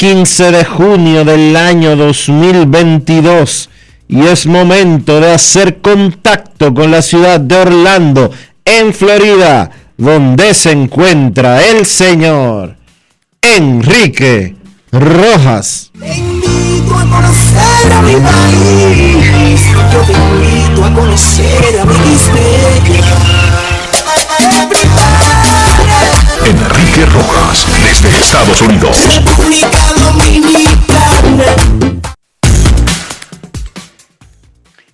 15 de junio del año 2022 y es momento de hacer contacto con la ciudad de Orlando, en Florida, donde se encuentra el señor Enrique Rojas. Yo te invito a conocer a mi Enrique Rojas, desde Estados Unidos.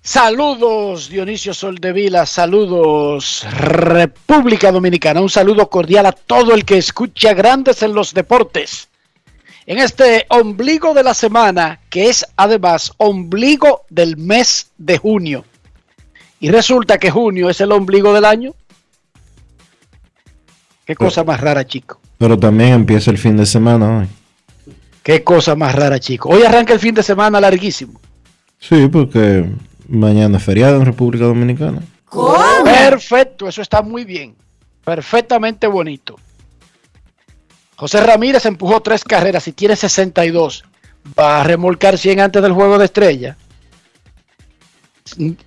Saludos Dionisio Soldevila, saludos República Dominicana, un saludo cordial a todo el que escucha Grandes en los Deportes. En este ombligo de la semana, que es además ombligo del mes de junio. Y resulta que junio es el ombligo del año. Qué cosa más rara, chico. Pero también empieza el fin de semana hoy. Qué cosa más rara, chico. Hoy arranca el fin de semana larguísimo. Sí, porque mañana es feriado en República Dominicana. Perfecto, eso está muy bien. Perfectamente bonito. José Ramírez empujó tres carreras y tiene 62. Va a remolcar 100 antes del juego de estrella.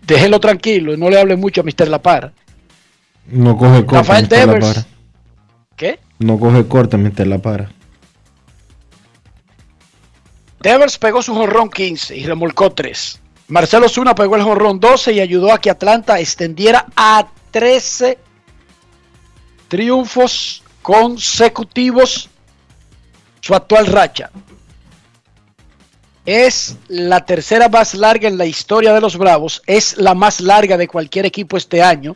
Déjelo tranquilo y no le hable mucho a Mr. La Par. No coge corte, Rafael Devers. No coge corte, Mr. La Para. Devers pegó su jonrón 15 y remolcó 3. Marcelo Zuna pegó el jonrón 12 y ayudó a que Atlanta extendiera a 13 triunfos consecutivos su actual racha. Es la tercera más larga en la historia de los Bravos, es la más larga de cualquier equipo este año.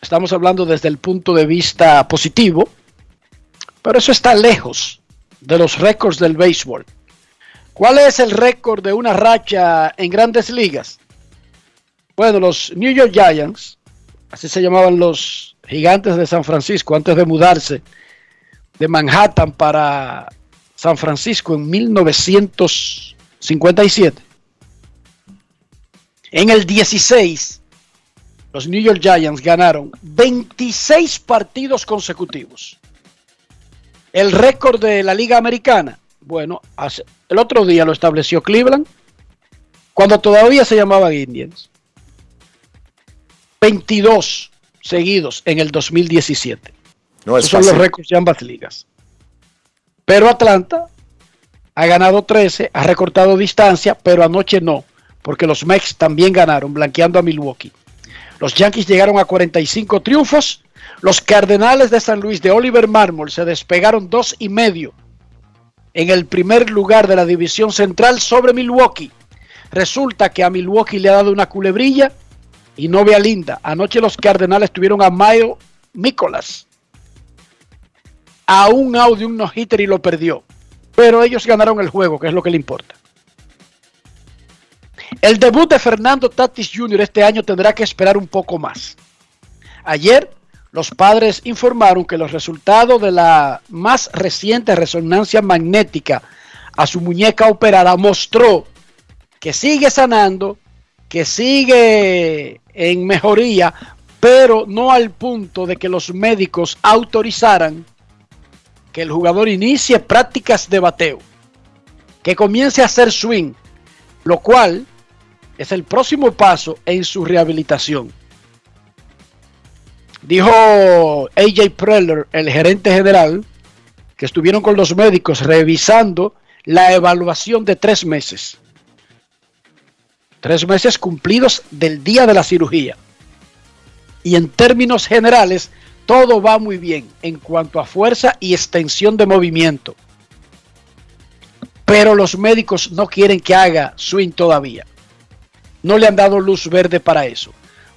Estamos hablando desde el punto de vista positivo, pero eso está lejos de los récords del béisbol. ¿Cuál es el récord de una racha en grandes ligas? Bueno, los New York Giants, así se llamaban los gigantes de San Francisco antes de mudarse de Manhattan para San Francisco en 1957. En el 16, los New York Giants ganaron 26 partidos consecutivos. El récord de la Liga Americana, bueno, hace- el otro día lo estableció Cleveland, cuando todavía se llamaban Indians. 22 seguidos en el 2017. No es Esos son los récords de ambas ligas. Pero Atlanta ha ganado 13, ha recortado distancia, pero anoche no, porque los Mex también ganaron, blanqueando a Milwaukee. Los Yankees llegaron a 45 triunfos. Los Cardenales de San Luis de Oliver Marmol se despegaron dos y medio en el primer lugar de la división central sobre Milwaukee. Resulta que a Milwaukee le ha dado una culebrilla y novia linda. Anoche los Cardenales tuvieron a Mayo Nicolas a un out de un no-hitter y lo perdió. Pero ellos ganaron el juego, que es lo que le importa. El debut de Fernando Tatis Jr. este año tendrá que esperar un poco más. Ayer, los padres informaron que los resultados de la más reciente resonancia magnética a su muñeca operada mostró que sigue sanando, que sigue en mejoría, pero no al punto de que los médicos autorizaran que el jugador inicie prácticas de bateo, que comience a hacer swing, lo cual es el próximo paso en su rehabilitación. Dijo AJ Preller, el gerente general, que estuvieron con los médicos revisando la evaluación de tres meses. Tres meses cumplidos del día de la cirugía. Y en términos generales, todo va muy bien en cuanto a fuerza y extensión de movimiento. Pero los médicos no quieren que haga swing todavía. No le han dado luz verde para eso.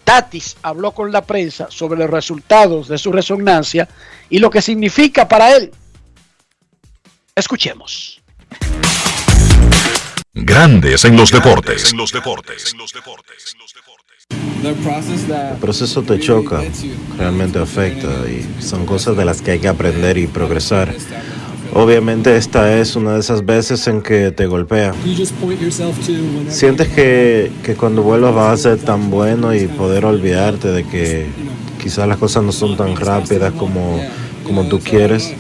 Tatis habló con la prensa sobre los resultados de su resonancia y lo que significa para él. Escuchemos. Grandes en los deportes. El proceso te choca, realmente afecta y son cosas de las que hay que aprender y progresar. Obviamente esta es una de esas veces en que te golpea. Sientes que, que cuando vuelvas vas a ser tan bueno y poder olvidarte de que quizás las cosas no son tan rápidas como, como tú quieres.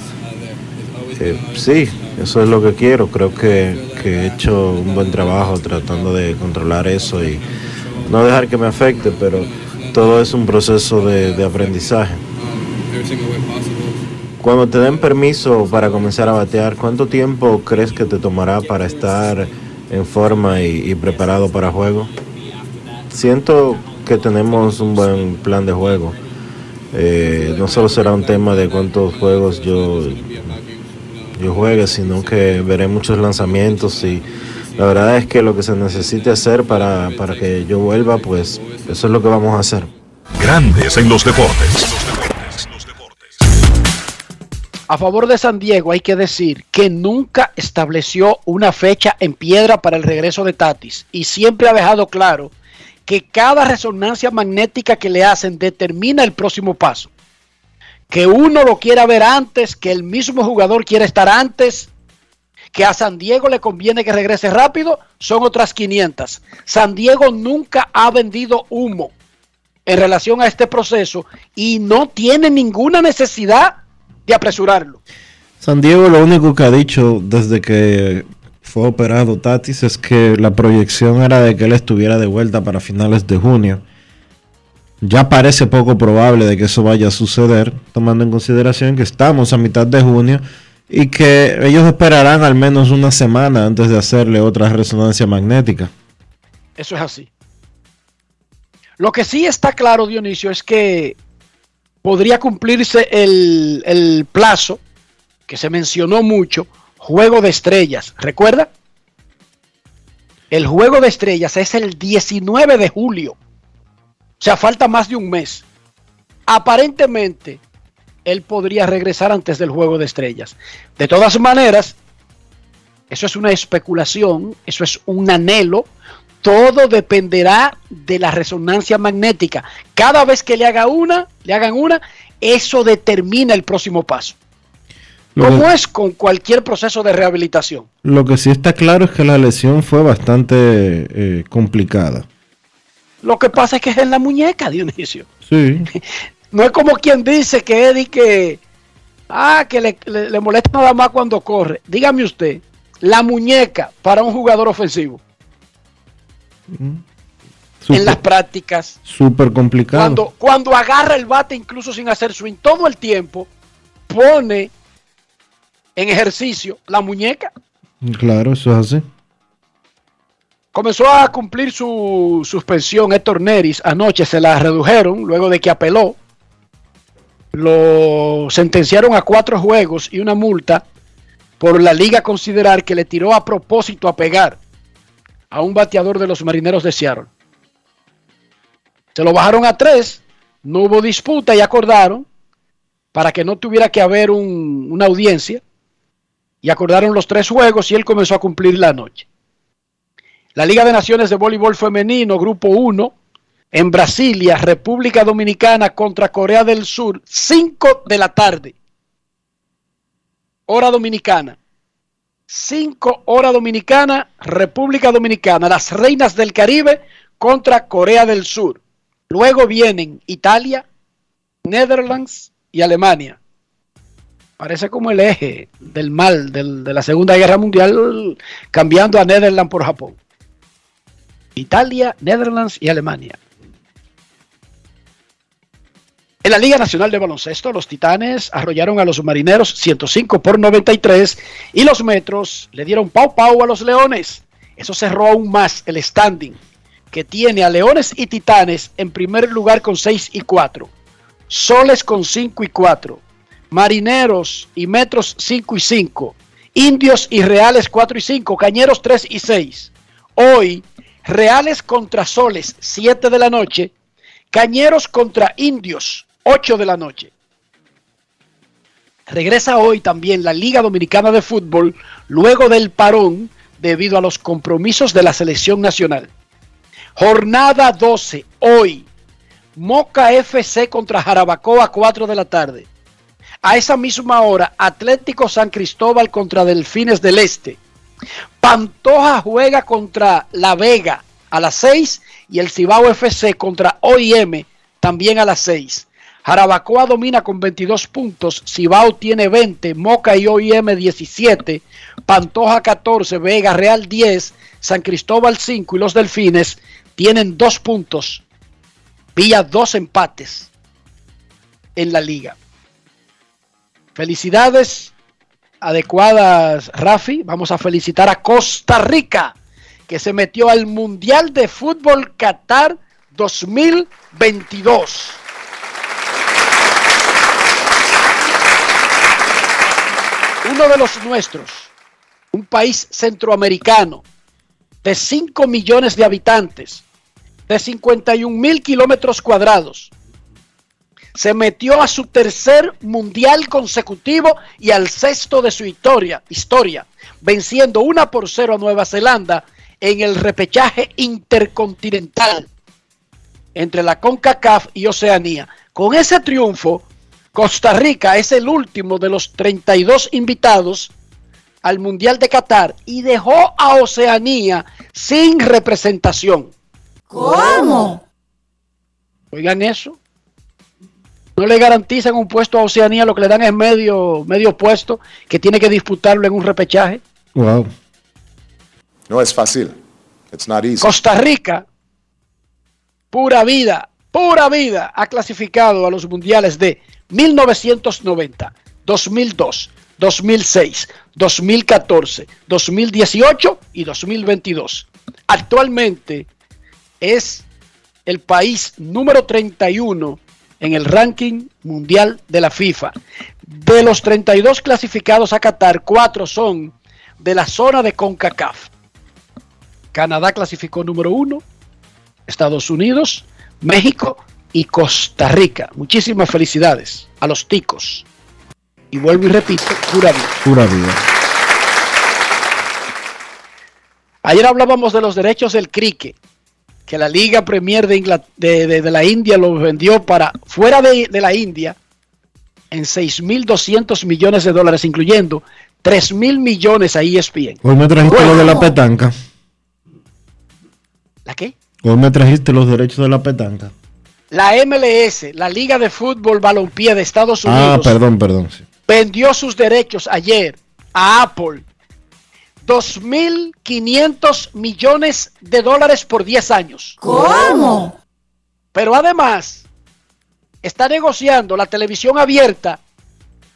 Eh, sí, eso es lo que quiero. Creo que, que he hecho un buen trabajo tratando de controlar eso y no dejar que me afecte, pero todo es un proceso de, de aprendizaje. Cuando te den permiso para comenzar a batear, ¿cuánto tiempo crees que te tomará para estar en forma y, y preparado para juego? Siento que tenemos un buen plan de juego. Eh, no solo será un tema de cuántos juegos yo, yo juegue, sino que veré muchos lanzamientos y la verdad es que lo que se necesite hacer para, para que yo vuelva, pues eso es lo que vamos a hacer. Grandes en los deportes. A favor de San Diego hay que decir que nunca estableció una fecha en piedra para el regreso de Tatis y siempre ha dejado claro que cada resonancia magnética que le hacen determina el próximo paso. Que uno lo quiera ver antes, que el mismo jugador quiera estar antes, que a San Diego le conviene que regrese rápido, son otras 500. San Diego nunca ha vendido humo en relación a este proceso y no tiene ninguna necesidad apresurarlo. San Diego lo único que ha dicho desde que fue operado Tatis es que la proyección era de que él estuviera de vuelta para finales de junio. Ya parece poco probable de que eso vaya a suceder, tomando en consideración que estamos a mitad de junio y que ellos esperarán al menos una semana antes de hacerle otra resonancia magnética. Eso es así. Lo que sí está claro, Dionisio, es que podría cumplirse el, plazo que se mencionó mucho, juego de estrellas. ¿Recuerda? El juego de estrellas es el 19 de julio. O sea, falta más de un mes. Aparentemente, él podría regresar antes del juego de estrellas. De todas maneras, eso es una especulación, eso es un anhelo. Todo dependerá de la resonancia magnética. Cada vez que le haga una, le hagan una, eso determina el próximo paso. Lo Como que- es con cualquier proceso de rehabilitación. Lo que sí está claro es que la lesión fue bastante eh, complicada. Lo que pasa es que es en la muñeca, Dionisio. Sí, No es como quien dice que Eddie que, ah, que le, le- le molesta nada más cuando corre. Dígame usted, la muñeca para un jugador ofensivo en las prácticas, súper complicado. cuando, cuando agarra el bate incluso sin hacer swing, todo el tiempo pone en ejercicio la muñeca. Claro, eso es así. Comenzó a cumplir su suspensión Héctor Neris. Anoche se la redujeron luego de que apeló. Lo sentenciaron a cuatro juegos y una multa por la liga considerar que le tiró a propósito a pegar a un bateador de los marineros de. Se lo bajaron a tres, no hubo disputa y acordaron para que no tuviera que haber una audiencia y acordaron los tres juegos y él comenzó a cumplir la noche. La Liga de Naciones de Voleibol Femenino, Grupo 1, en Brasilia, República Dominicana contra Corea del Sur, 5 de la tarde, hora dominicana. 5 hora dominicana, República Dominicana, las Reinas del Caribe contra Corea del Sur. Luego vienen Italia, Netherlands y Alemania. Parece como el eje del mal de la Segunda Guerra Mundial, cambiando a Netherlands por Japón. Italia, Netherlands y Alemania. En la Liga Nacional de Baloncesto, los Titanes arrollaron a los Marineros 105 por 93 y los Metros le dieron pau pau a los Leones. Eso cerró aún más el standing que tiene a Leones y Titanes en primer lugar con 6 y 4, Soles con 5 y 4, Marineros y Metros 5 y 5, Indios y Reales 4 y 5, Cañeros 3 y 6. Hoy, Reales contra Soles 7 de la noche, Cañeros contra Indios 8 de la noche. Regresa hoy también la Liga Dominicana de Fútbol luego del parón debido a los compromisos de la selección nacional. Jornada 12, hoy. Moca FC contra Jarabacoa, 4 de la tarde. A esa misma hora, Atlético San Cristóbal contra Delfines del Este. Pantoja juega contra La Vega a las 6 y el Cibao FC contra OIM también a las 6. Jarabacoa domina con 22 puntos, Cibao tiene 20, Moca y OIM 17, Pantoja 14, Vega Real 10, San Cristóbal 5 y los Delfines tienen 2 puntos, Villa dos empates en la liga. Felicidades adecuadas, Rafi. Vamos a felicitar a Costa Rica, que se metió al Mundial de Fútbol Qatar 2022. Uno de los nuestros, un país centroamericano de 5 millones de habitantes, de 51 mil kilómetros cuadrados, se metió a su tercer mundial consecutivo y al sexto de su historia, historia venciendo una por cero a Nueva Zelanda en el repechaje intercontinental entre la CONCACAF y Oceanía. Con ese triunfo, Costa Rica es el último de los 32 invitados al Mundial de Qatar y dejó a Oceanía sin representación. ¿Cómo? Oigan eso. No le garantizan un puesto a Oceanía, lo que le dan es medio, medio puesto que tiene que disputarlo en un repechaje. Wow. No es fácil. It's not easy. Costa Rica, pura vida, pura vida, ha clasificado a los mundiales de 1990, 2002, 2006, 2014, 2018 y 2022. Actualmente es el país número 31 en el ranking mundial de la FIFA. De los 32 clasificados a Qatar, cuatro son de la zona de CONCACAF. Canadá clasificó número uno, Estados Unidos, México y Costa Rica. Muchísimas felicidades a los ticos. Y vuelvo y repito, pura vida. Pura vida. Ayer hablábamos de los derechos del cricket, que la Liga Premier de, de, la India lo vendió para fuera de, la India en 6.200 millones de dólares, incluyendo 3.000 millones a ESPN. Hoy me trajiste lo de la petanca. ¿La qué? Hoy me trajiste los derechos de la petanca. La MLS, la Liga de Fútbol Balompié de Estados ah, Unidos. Ah, perdón, perdón. Vendió sus derechos ayer a Apple. 2.500 millones de dólares por 10 años. ¿Cómo? Pero además, está negociando la televisión abierta.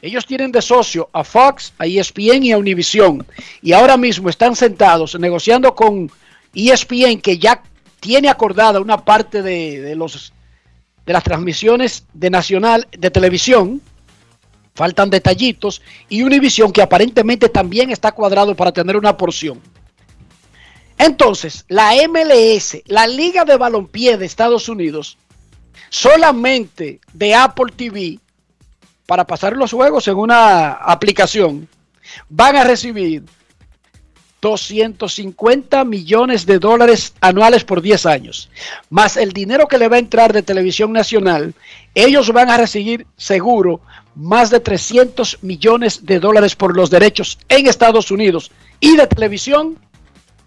Ellos tienen de socio a Fox, a ESPN y a Univision. Y ahora mismo están sentados negociando con ESPN, que ya tiene acordada una parte de, de los de las transmisiones de Nacional de televisión. Faltan detallitos. Y Univision que aparentemente también está cuadrado para tener una porción. Entonces, la MLS, la Liga de Balompié de Estados Unidos, solamente de Apple TV, para pasar los juegos en una aplicación, van a recibir 250 millones de dólares anuales por 10 años, más el dinero que le va a entrar de televisión nacional, ellos van a recibir seguro más de 300 millones de dólares por los derechos en Estados Unidos y de televisión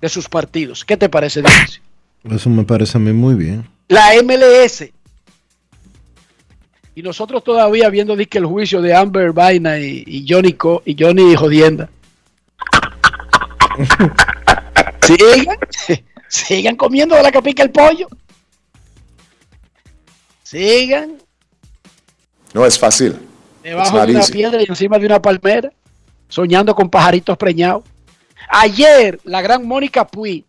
de sus partidos. ¿Qué te parece, Dionisio? Eso me parece a mí muy bien. La MLS. Y nosotros todavía viendo que el juicio de Amber Vaina y, y Johnny Co, y Johnny Jodienda. Sigan, sigan comiendo de la que pica el pollo. Sigan No es fácil. debajo de una piedra y encima de una palmera, soñando con pajaritos preñados. Ayer, la gran Mónica Puy,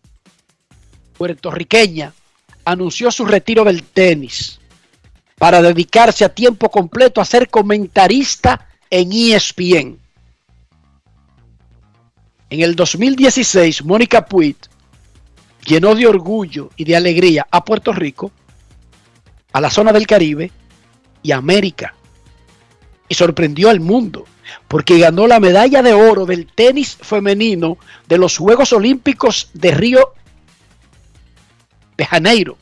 puertorriqueña, anunció su retiro del tenis para dedicarse a tiempo completo a ser comentarista en ESPN. En el 2016, Mónica Puig llenó de orgullo y de alegría a Puerto Rico, a la zona del Caribe y a América. Y sorprendió al mundo porque ganó la medalla de oro del tenis femenino de los Juegos Olímpicos de Río de Janeiro.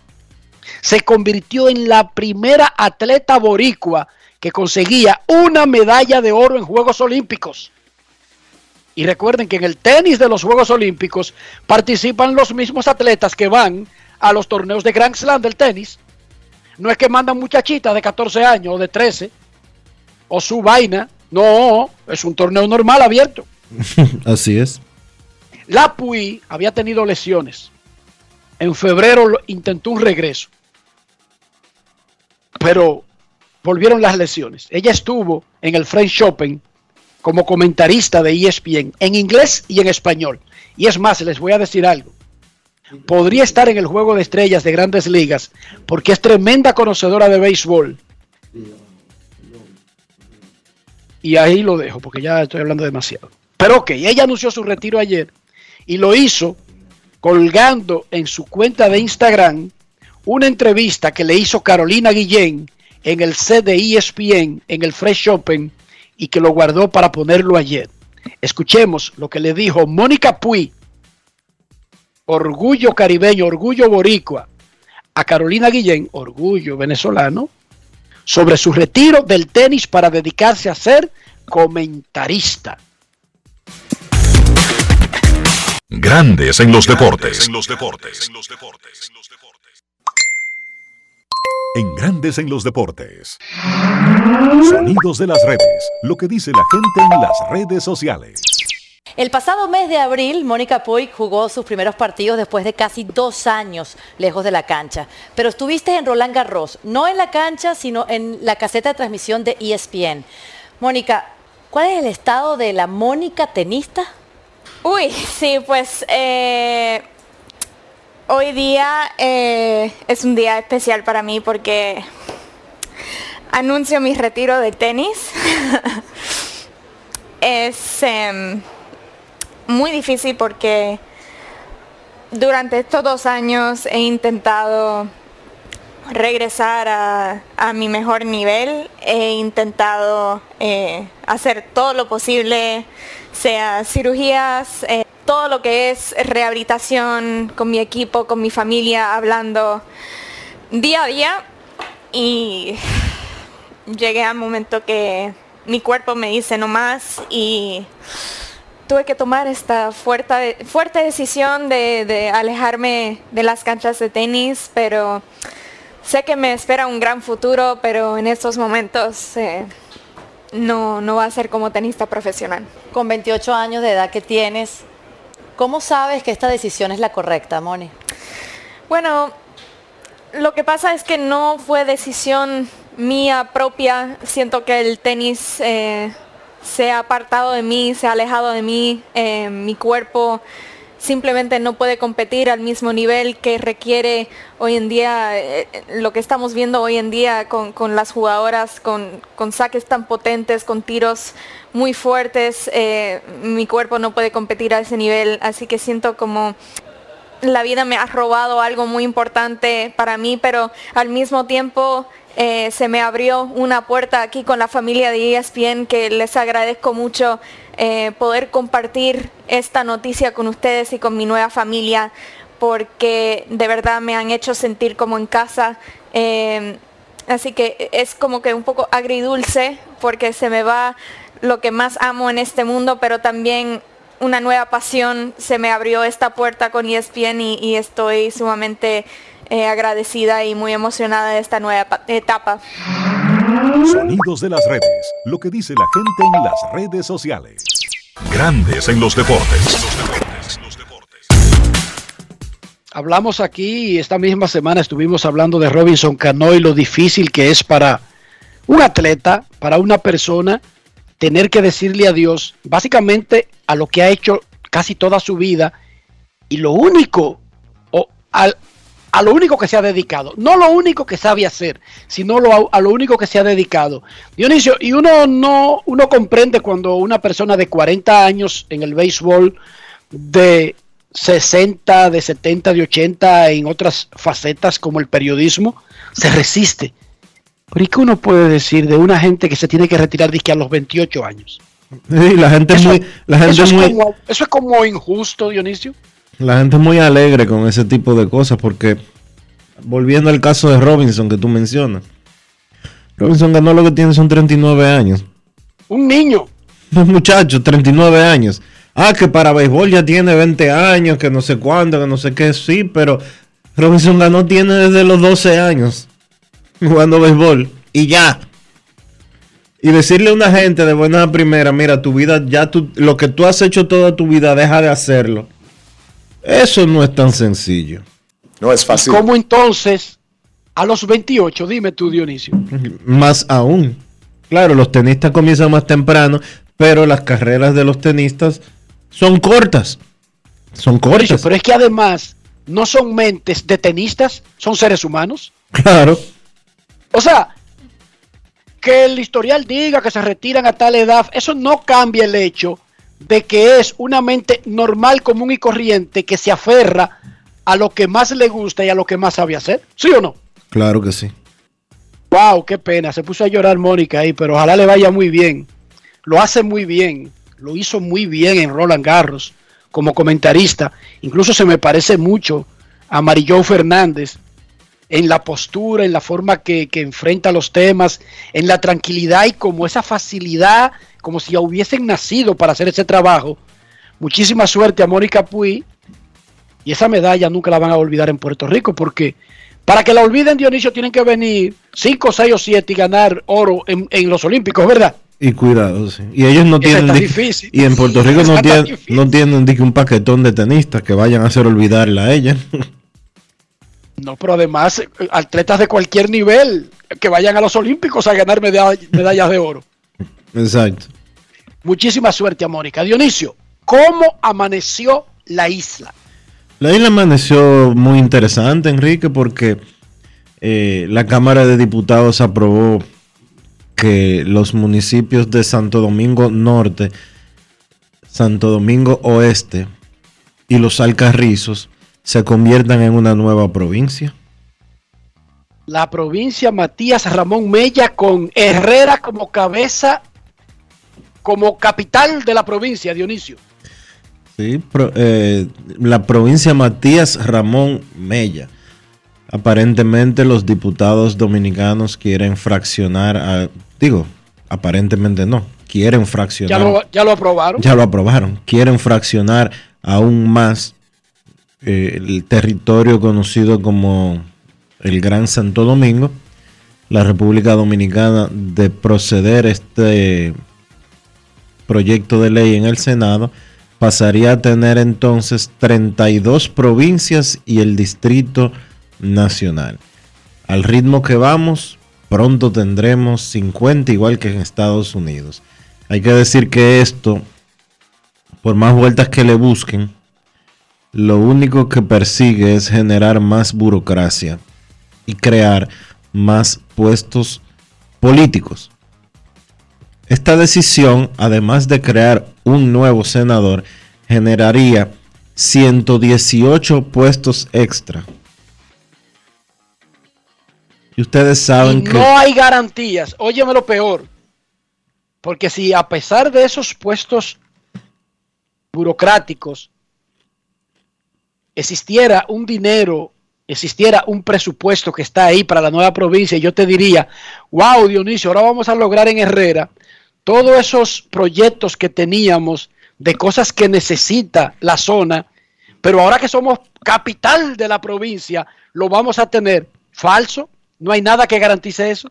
Se convirtió en la primera atleta boricua que conseguía una medalla de oro en Juegos Olímpicos. Y recuerden que en el tenis de los Juegos Olímpicos participan los mismos atletas que van a los torneos de Grand Slam del tenis. No es que mandan muchachitas de 14 años o de 13 o su vaina. No, es un torneo normal abierto. Así es. La Pui había tenido lesiones. En febrero intentó un regreso. Pero volvieron las lesiones. Ella estuvo en el French Open como comentarista de ESPN en inglés y en español. Y es más, les voy a decir algo. Podría estar en el juego de estrellas de grandes ligas porque es tremenda conocedora de béisbol. Y ahí lo dejo porque ya estoy hablando demasiado. Pero ok, ella anunció su retiro ayer y lo hizo colgando en su cuenta de Instagram una entrevista que le hizo Carolina Guillén en el set de ESPN en el Fresh Open y que lo guardó para ponerlo ayer. Escuchemos lo que le dijo Mónica Puy, orgullo caribeño, orgullo boricua, a Carolina Guillén, orgullo venezolano, sobre su retiro del tenis para dedicarse a ser comentarista. Grandes en los deportes. En los deportes. En Grandes en los deportes. Sonidos de las redes. Lo que dice la gente en las redes sociales. El pasado mes de abril, Mónica Puig jugó sus primeros partidos después de casi dos años lejos de la cancha. Pero estuviste en Roland Garros, no en la cancha, sino en la caseta de transmisión de ESPN. Mónica, ¿cuál es el estado de la Mónica tenista? Uy, sí, pues eh, hoy día eh, es un día especial para mí porque anuncio mi retiro de tenis. es em, muy difícil porque durante estos dos años he intentado regresar a, mi mejor nivel. He intentado eh, hacer todo lo posible, sea cirugías, eh, todo lo que es rehabilitación con mi equipo, con mi familia, hablando día a día. Y llegué al momento que mi cuerpo me dice no más y tuve que tomar esta fuerte, fuerte decisión de, alejarme de las canchas de tenis, pero sé que me espera un gran futuro, pero en estos momentos eh, no, no va a ser como tenista profesional. Con 28 años de edad que tienes, ¿cómo sabes que esta decisión es la correcta, Moni? Bueno, lo que pasa es que no fue decisión mía propia. Siento que el tenis eh, se ha apartado de mí, se ha alejado de mí. eh, mi cuerpo simplemente no puede competir al mismo nivel que requiere hoy en día, eh, lo que estamos viendo hoy en día con, con las jugadoras, con, con saques tan potentes, con tiros muy fuertes. eh, mi cuerpo no puede competir a ese nivel, así que siento como la vida me ha robado algo muy importante para mí, pero al mismo tiempo eh, se me abrió una puerta aquí con la familia de ESPN que les agradezco mucho eh, poder compartir esta noticia con ustedes y con mi nueva familia porque de verdad me han hecho sentir como en casa. Eh, así que es como que un poco agridulce porque se me va lo que más amo en este mundo, pero también una nueva pasión. Se me abrió esta puerta con ESPN y, y estoy sumamente eh, agradecida y muy emocionada de esta nueva pa- etapa. Sonidos de las redes. Lo que dice la gente en las redes sociales. Grandes en los deportes. Hablamos aquí y esta misma semana estuvimos hablando de Robinson Cano y lo difícil que es para un atleta, para una persona, tener que decirle adiós básicamente a lo que ha hecho casi toda su vida y lo único, o al- a lo único que se ha dedicado, no lo único que sabe hacer, sino lo, a lo único que se ha dedicado. Dionisio, y uno no, uno comprende cuando una persona de 40 años en el béisbol, de 60, de 70, de 80 en otras facetas como el periodismo, se resiste. Pero ¿y qué uno puede decir de una gente que se tiene que retirar de que a los 28 años? Sí, la gente es Eso- muy, la gente eso, es es muy, como, eso es como injusto, Dionisio. La gente es muy alegre con ese tipo de cosas porque volviendo al caso de Robinson que tú mencionas, Robinson ganó lo que tiene son 39 años. Un niño. Un muchacho, 39 años. Ah, que para béisbol ya tiene 20 años, que no sé cuánto, que no sé qué, sí, pero Robinson ganó tiene desde los 12 años jugando béisbol y ya. Y decirle a una gente de buena primera, mira, tu vida ya tú, lo que tú has hecho toda tu vida, deja de hacerlo. Eso no es tan sencillo. No es fácil. ¿Cómo entonces a los 28? Dime tú, Dionisio. Más aún. Claro, los tenistas comienzan más temprano, pero las carreras de los tenistas son cortas. Son cortas. pero es que además no son mentes de tenistas, son seres humanos. Claro. O sea, que el historial diga que se retiran a tal edad, eso no cambia el hecho de que es una mente normal, común y corriente que se aferra a lo que más le gusta y a lo que más sabe hacer. ¿Sí o no? Claro que sí. Wow, qué pena. Se puso a llorar Mónica ahí, pero ojalá le vaya muy bien. Lo hace muy bien. Lo hizo muy bien en Roland Garros como comentarista. Incluso se me parece mucho a Marillón Fernández en la postura, en la forma que, que enfrenta los temas, en la tranquilidad y como esa facilidad, como si ya hubiesen nacido para hacer ese trabajo. Muchísima suerte a Mónica Puy. Y esa medalla nunca la van a olvidar en Puerto Rico porque para que la olviden, Dionisio, tienen que venir 5, 6 o 7 y ganar oro en, en los Olímpicos, ¿verdad? Y cuidado, sí. Y ellos no tienen. difícil. Y en Puerto Rico no, tienen, no tienen un paquetón de tenistas que vayan a hacer olvidarla a ella. No, pero además, atletas de cualquier nivel que vayan a los Olímpicos a ganar medall- medallas de oro. Exacto. Muchísima suerte a Mónica. Dionisio, ¿cómo amaneció la isla? La isla amaneció muy interesante, Enrique, porque eh, la Cámara de Diputados aprobó que los municipios de Santo Domingo Norte, Santo Domingo Oeste y los Alcarrizos se conviertan en una nueva provincia. La provincia Matías Ramón Mella con Herrera como cabeza, como capital de la provincia, Dionisio. Sí, pro- eh, la provincia Matías Ramón Mella. Aparentemente los diputados dominicanos quieren fraccionar, a- digo, aparentemente no, quieren fraccionar. Ya lo, ya lo aprobaron. Ya lo aprobaron. Quieren fraccionar aún más eh, el territorio conocido como el Gran Santo Domingo. La República Dominicana de proceder este proyecto de ley en el Senado pasaría a tener entonces 32 provincias y el Distrito Nacional. Al ritmo que vamos, pronto tendremos 50 igual que en Estados Unidos. Hay que decir que esto, por más vueltas que le busquen, lo único que persigue es generar más burocracia y crear más puestos políticos. Esta decisión, además de crear un nuevo senador, generaría 118 puestos extra. Y ustedes saben Y que... no hay garantías. Óyeme lo peor. Porque si a pesar de esos puestos burocráticos existiera un dinero, existiera un presupuesto que está ahí para la nueva provincia, yo te diría, wow, Dionisio, ahora vamos a lograr en Herrera todos esos proyectos que teníamos de cosas que necesita la zona, pero ahora que somos capital de la provincia, lo vamos a tener falso. No hay nada que garantice eso.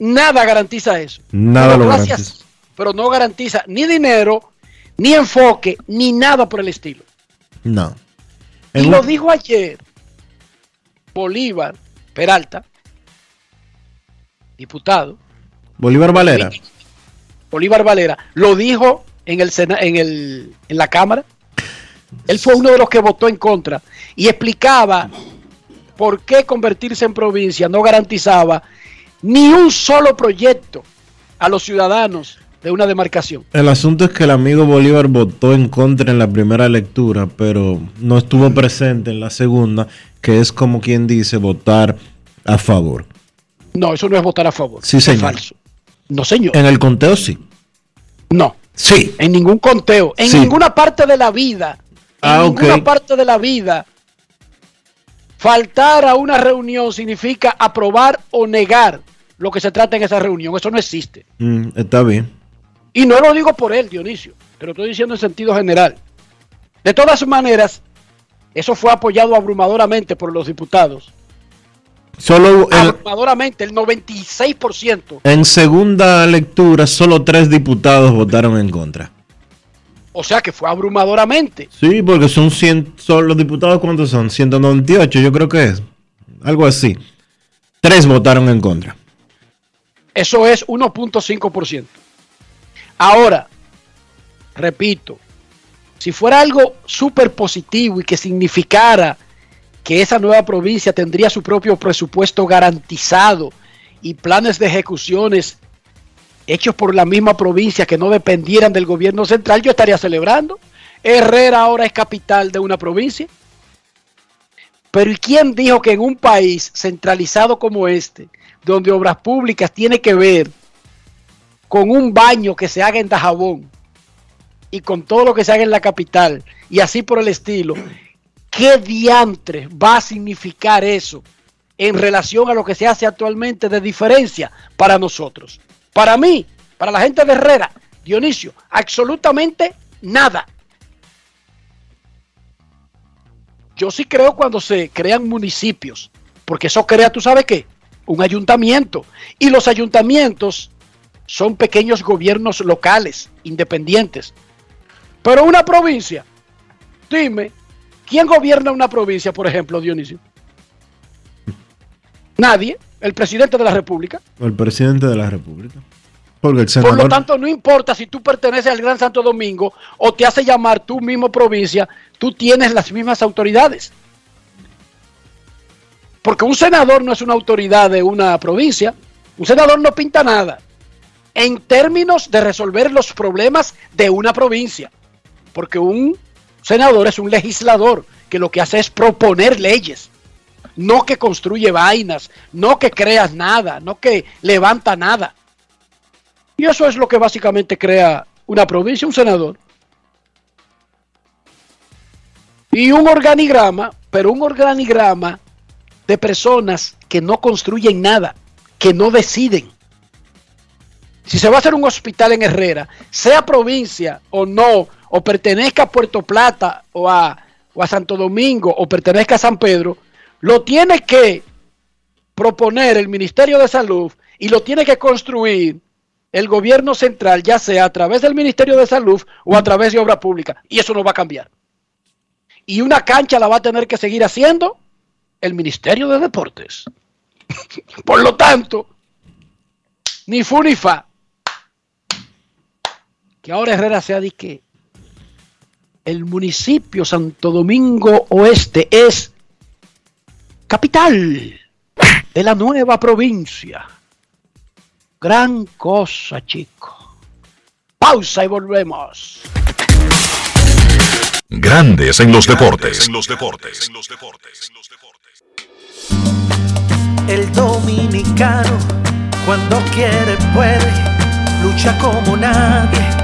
Nada garantiza eso. Nada Pero lo gracias, garantiza. Pero no garantiza ni dinero, ni enfoque, ni nada por el estilo. No. Y En lo un- dijo ayer Bolívar Peralta, diputado, Bolívar Valera. Bolívar Valera, lo dijo en, el, Sena- en, el, en la Cámara. Él fue uno de los que votó en contra y explicaba por qué convertirse en provincia no garantizaba ni un solo proyecto a los ciudadanos de una demarcación. El asunto es que el amigo Bolívar votó en contra en la primera lectura, pero no estuvo presente en la segunda, que es como quien dice votar a favor. No, eso no es votar a favor. Sí, es señor. falso. No, señor. En el conteo sí. No. Sí. En ningún conteo. En Sí. ninguna parte de la vida. En Ah, ninguna parte de la vida. Faltar a una reunión significa aprobar o negar lo que se trata en esa reunión. Eso no existe. Mm, está bien. Y no lo digo por él, Dionisio. Te lo estoy diciendo en sentido general. De todas maneras, eso fue apoyado abrumadoramente por los diputados. Solo en, Abrumadoramente, el 96%. en segunda lectura, solo tres diputados votaron en contra. O sea que fue abrumadoramente. Sí, porque son 100, son los diputados, ¿cuántos son? 198, yo creo que es. Algo así. Tres votaron en contra. Eso es 1.5%. Ahora, repito, si fuera algo súper positivo y que significara que esa nueva provincia tendría su propio presupuesto garantizado y planes de ejecuciones hechos por la misma provincia que no dependieran del gobierno central, yo estaría celebrando. Herrera ahora es capital de una provincia. Pero ¿y quién dijo que en un país centralizado como este, donde obras públicas tiene que ver con un baño que se haga en Dajabón y con todo lo que se haga en la capital y así por el estilo, ¿qué diantres va a significar eso en relación a lo que se hace actualmente de diferencia para nosotros? Para mí, para la gente de Herrera, Dionisio, absolutamente nada. Yo sí creo cuando se crean municipios, porque eso crea, tú sabes qué, un ayuntamiento. Y los ayuntamientos son pequeños gobiernos locales, independientes. Pero una provincia, dime, ¿quién gobierna una provincia, por ejemplo, Dionisio? Nadie, el presidente de la República. El presidente de la República. Porque el Por senador. lo tanto, no importa si tú perteneces al Gran Santo Domingo o te hace llamar tú mismo provincia, tú tienes las mismas autoridades. Porque un senador no es una autoridad de una provincia. Un senador no pinta nada en términos de resolver los problemas de una provincia. Porque un senador es un legislador que lo que hace es proponer leyes. No que construye vainas, no que creas nada, no que levanta nada. Y eso es lo que básicamente crea una provincia, un senador. Y un organigrama, pero un organigrama de personas que no construyen nada, que no deciden. Si se va a hacer un hospital en Herrera, sea provincia o no, o pertenezca a Puerto Plata o a, Santo Domingo o pertenezca a San Pedro, lo tiene que proponer el Ministerio de Salud y lo tiene que construir el gobierno central, ya sea a través del Ministerio de Salud o a través de obra pública. Y eso no va a cambiar. Y una cancha la va a tener que seguir haciendo el Ministerio de Deportes. Por lo tanto, ni fu ni fa. Que ahora Herrera sea de que el municipio Santo Domingo Oeste es capital de la nueva provincia. Gran cosa, chico. Pausa y volvemos. Grandes en los deportes. El dominicano, cuando quiere, puede, lucha como nadie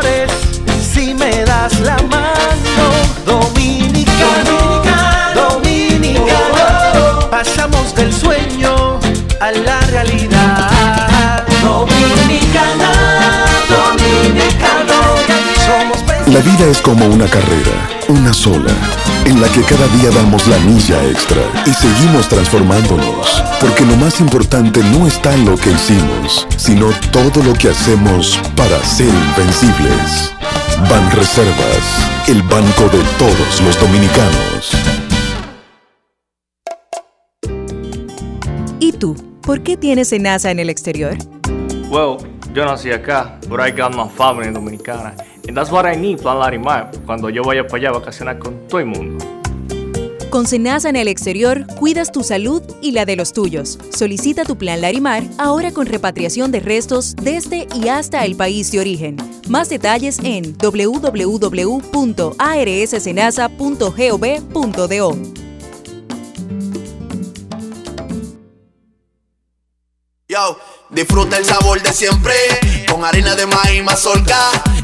vida es como una carrera, una sola, en la que cada día damos la milla extra y seguimos transformándonos, porque lo más importante no está en lo que hicimos, sino todo lo que hacemos para ser invencibles. Ban Reservas, el banco de todos los dominicanos. ¿Y tú? ¿Por qué tienes enaza en el exterior? Well, yo nací acá, but I got my family dominicana. And that's what I need, Plan Larimar, cuando yo vaya para allá a vacacionar con todo el mundo. Con Senasa en el exterior, cuidas tu salud y la de los tuyos. Solicita tu plan Larimar ahora con repatriación de restos desde y hasta el país de origen. Más detalles en www.arssenasa.gov.do. Yo, disfruta el sabor de siempre con harina de maíz mazorca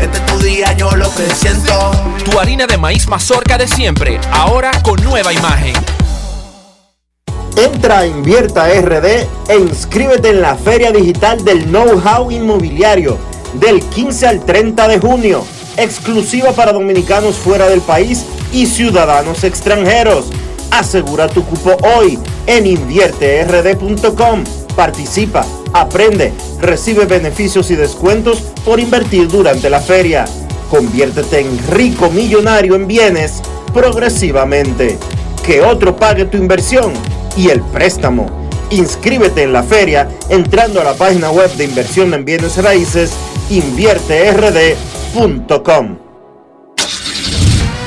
Este es tu día, yo lo que siento. Tu harina de maíz mazorca de siempre, ahora con nueva imagen. Entra a Invierta RD e inscríbete en la Feria Digital del Know-How Inmobiliario del 15 al 30 de junio, exclusiva para dominicanos fuera del país y ciudadanos extranjeros. Asegura tu cupo hoy en invierterd.com. Participa, aprende, recibe beneficios y descuentos por invertir durante la feria. Conviértete en rico millonario en bienes progresivamente. Que otro pague tu inversión y el préstamo. Inscríbete en la feria entrando a la página web de inversión en bienes raíces invierterd.com.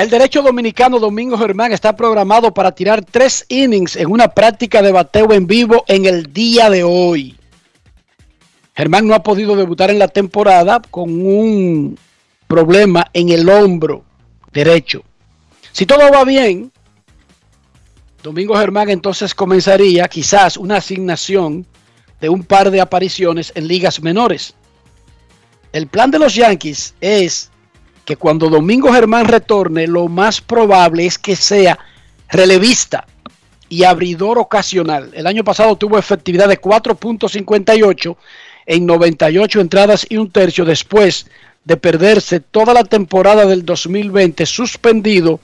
El derecho dominicano Domingo Germán está programado para tirar tres innings en una práctica de bateo en vivo en el día de hoy. Germán no ha podido debutar en la temporada con un problema en el hombro derecho. Si todo va bien, Domingo Germán entonces comenzaría quizás una asignación de un par de apariciones en ligas menores. El plan de los Yankees es que cuando Domingo Germán retorne, lo más probable es que sea relevista y abridor ocasional. El año pasado tuvo efectividad de 4.58 en 98 entradas y un tercio después de perderse toda la temporada del 2020 suspendido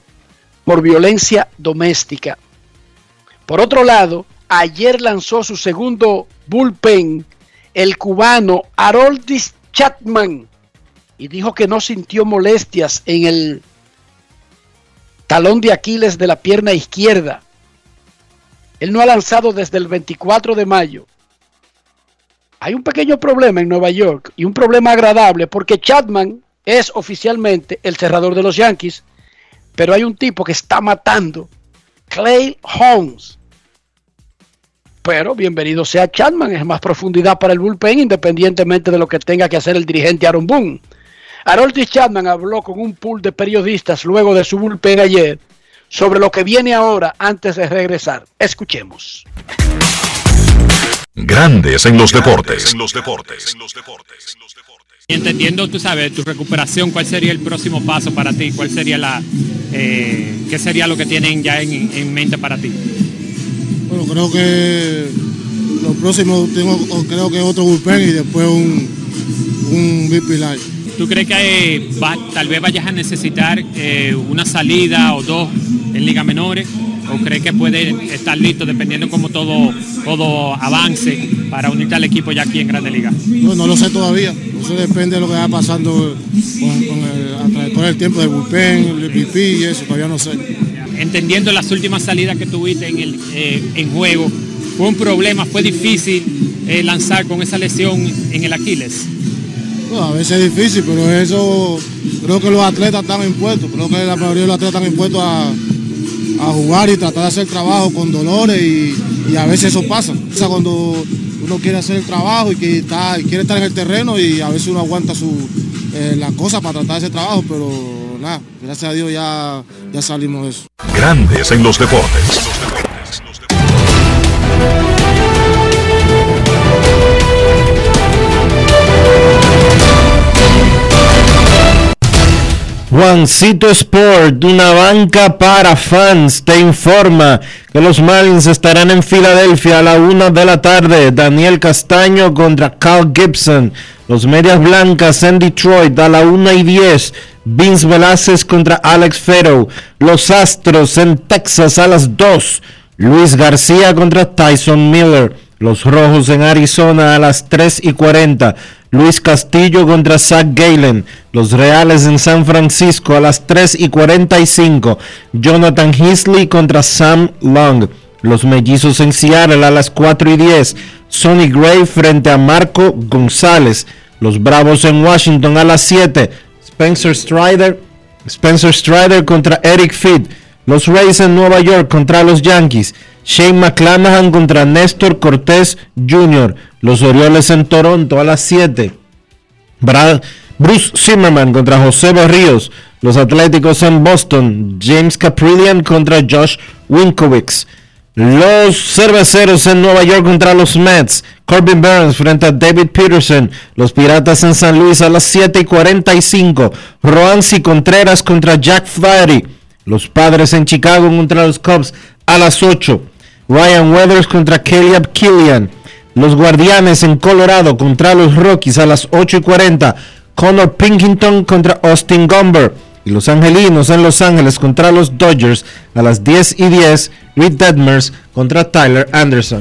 por violencia doméstica. Por otro lado, ayer lanzó su segundo bullpen el cubano Haroldis Chapman y dijo que no sintió molestias en el talón de Aquiles de la pierna izquierda. Él no ha lanzado desde el 24 de mayo. Hay un pequeño problema en Nueva York y un problema agradable porque Chapman es oficialmente el cerrador de los Yankees, pero hay un tipo que está matando, Clay Holmes. Pero bienvenido sea Chapman, es más profundidad para el bullpen independientemente de lo que tenga que hacer el dirigente Aaron Boone. Harold Chapman habló con un pool de periodistas luego de su bullpen ayer sobre lo que viene ahora antes de regresar. Escuchemos. Grandes en los deportes. En los deportes. Entendiendo, tú sabes, tu recuperación, ¿cuál sería el próximo paso para ti? ¿Cuál sería la, eh, qué sería lo que tienen ya en, en mente para ti? Bueno, creo que lo próximo tengo, creo que otro bullpen y después un, un VIP Live. ¿Tú crees que eh, va- tal vez vayas a necesitar eh, una salida o dos en liga menores? ¿O crees que puede estar listo dependiendo cómo todo, todo avance para unirte al equipo ya aquí en Grande Liga? No, no lo sé todavía. Eso depende de lo que vaya pasando con, con el, a del tiempo del bullpen, el VIP y eso, todavía no sé. Entendiendo las últimas salidas que tuviste en, el, eh, en juego, fue un problema, fue difícil eh, lanzar con esa lesión en el Aquiles. A veces es difícil, pero eso creo que los atletas están impuestos. Creo que la mayoría de los atletas están impuestos a, a jugar y tratar de hacer trabajo con dolores y, y a veces eso pasa. O sea, cuando uno quiere hacer el trabajo y que está, y quiere estar en el terreno y a veces uno aguanta su, eh, las cosas para tratar ese trabajo, pero nada, gracias a Dios ya, ya salimos de eso. Grandes en los deportes. Juancito Sport, una banca para fans, te informa que los Marlins estarán en Filadelfia a la una de la tarde. Daniel Castaño contra Carl Gibson. Los Medias Blancas en Detroit a la una y 10. Vince Velázquez contra Alex Fero. Los Astros en Texas a las 2. Luis García contra Tyson Miller. Los Rojos en Arizona a las 3 y 40. Luis Castillo contra Zach Galen. Los Reales en San Francisco a las 3 y 45. Jonathan Heasley contra Sam Long. Los Mellizos en Seattle a las 4 y 10. Sonny Gray frente a Marco González. Los Bravos en Washington a las 7. Spencer Strider. Spencer Strider contra Eric Fitt. Los Rays en Nueva York contra los Yankees. Shane McClanahan contra Néstor Cortés Jr. Los Orioles en Toronto a las 7. Brad- Bruce Zimmerman contra José Berríos. Los Atléticos en Boston. James Caprillian contra Josh Winkowicz. Los Cerveceros en Nueva York contra los Mets. Corbin Burns frente a David Peterson. Los Piratas en San Luis a las 7 y 45. Roansi Contreras contra Jack Flaherty. Los Padres en Chicago contra los Cubs a las 8. Ryan Weathers contra Caleb Killian. Los Guardianes en Colorado contra los Rockies a las 8 y 40. Connor Pinkington contra Austin Gumber. Y los Angelinos en Los Ángeles contra los Dodgers a las 10 y 10. Reed Detmers contra Tyler Anderson.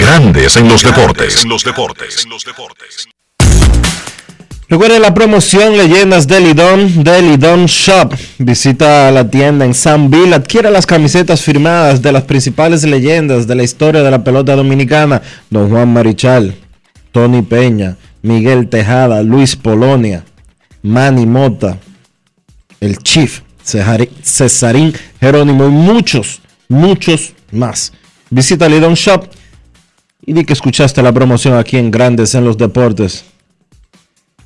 Grandes en los deportes. En los deportes. Recuerda la promoción Leyendas del Lidón del Lidón Shop. Visita la tienda en Sanville, adquiere las camisetas firmadas de las principales leyendas de la historia de la pelota dominicana. Don Juan Marichal, Tony Peña, Miguel Tejada, Luis Polonia, Manny Mota, el Chief, Cesarín Jerónimo y muchos, muchos más. Visita Lidón Shop y di que escuchaste la promoción aquí en Grandes en los Deportes.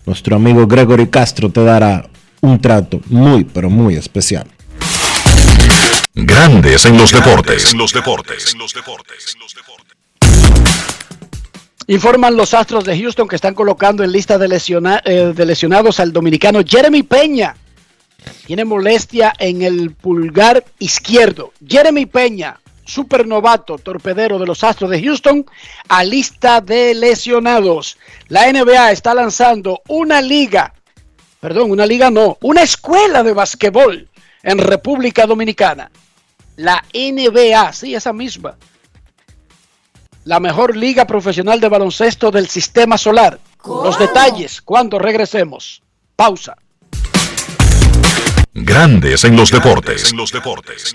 Nuestro amigo Gregory Castro te dará un trato muy, pero muy especial. Grandes en los deportes. En los deportes. Informan los Astros de Houston que están colocando en lista de, eh, de lesionados al dominicano Jeremy Peña. Tiene molestia en el pulgar izquierdo. Jeremy Peña, supernovato torpedero de los Astros de Houston a lista de lesionados. La NBA está lanzando una liga, perdón, una liga no, una escuela de basquetbol en República Dominicana. La NBA, sí, esa misma. La mejor liga profesional de baloncesto del sistema solar. Los detalles cuando regresemos. Pausa. Grandes en los deportes. En los deportes.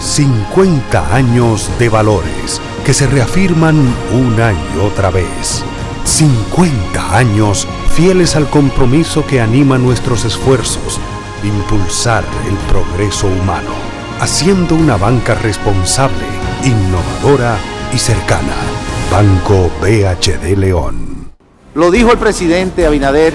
50 años de valores que se reafirman una y otra vez. 50 años fieles al compromiso que anima nuestros esfuerzos, impulsar el progreso humano, haciendo una banca responsable, innovadora y cercana. Banco BHD León. Lo dijo el presidente Abinader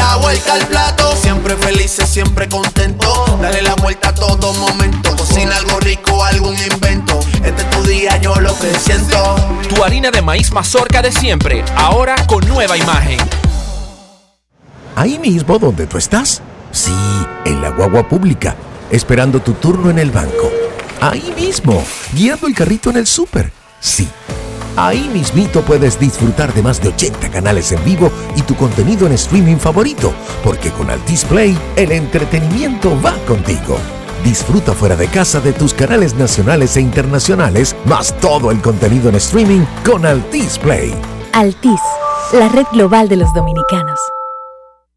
La vuelta al plato, siempre felices, siempre contento. Dale la vuelta a todo momento. Cocina algo rico, algún invento. Este es tu día, yo lo que siento. Tu harina de maíz mazorca de siempre, ahora con nueva imagen. Ahí mismo donde tú estás. Sí, en la guagua pública, esperando tu turno en el banco. Ahí mismo, guiando el carrito en el súper. Sí. Ahí mismito puedes disfrutar de más de 80 canales en vivo y tu contenido en streaming favorito, porque con Altis Play el entretenimiento va contigo. Disfruta fuera de casa de tus canales nacionales e internacionales, más todo el contenido en streaming con Altis Play. Altis, la red global de los dominicanos.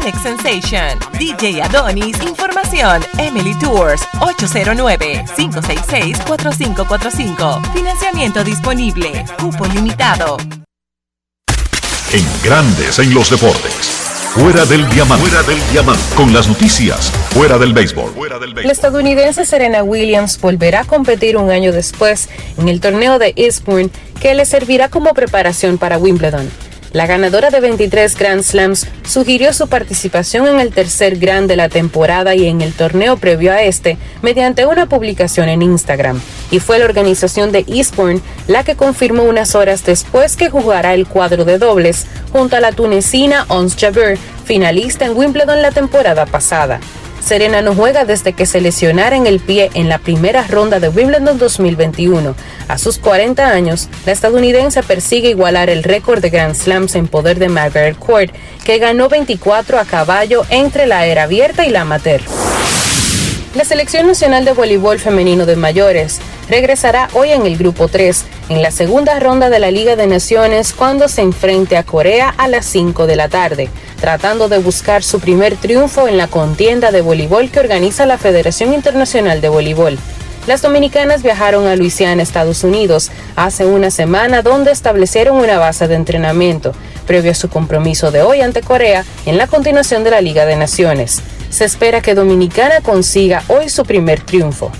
Alex Sensation, DJ Adonis, Información, Emily Tours, 809-566-4545. Financiamiento disponible, cupo limitado. En Grandes en los Deportes. Fuera del diamante. Fuera del diamante. Con las noticias. Fuera del béisbol. La estadounidense Serena Williams volverá a competir un año después en el torneo de Eastbourne que le servirá como preparación para Wimbledon. La ganadora de 23 Grand Slams sugirió su participación en el tercer Grand de la temporada y en el torneo previo a este mediante una publicación en Instagram. Y fue la organización de Eastbourne la que confirmó unas horas después que jugará el cuadro de dobles junto a la tunecina Ons Jabeur, finalista en Wimbledon la temporada pasada. Serena no juega desde que se lesionara en el pie en la primera ronda de Wimbledon 2021. A sus 40 años, la estadounidense persigue igualar el récord de Grand Slams en poder de Margaret Court, que ganó 24 a caballo entre la era abierta y la amateur. La Selección Nacional de Voleibol Femenino de Mayores regresará hoy en el Grupo 3, en la segunda ronda de la Liga de Naciones, cuando se enfrente a Corea a las 5 de la tarde, tratando de buscar su primer triunfo en la contienda de voleibol que organiza la Federación Internacional de Voleibol. Las dominicanas viajaron a Luisiana, Estados Unidos, hace una semana donde establecieron una base de entrenamiento, previo a su compromiso de hoy ante Corea en la continuación de la Liga de Naciones. Se espera que Dominicana consiga hoy su primer triunfo.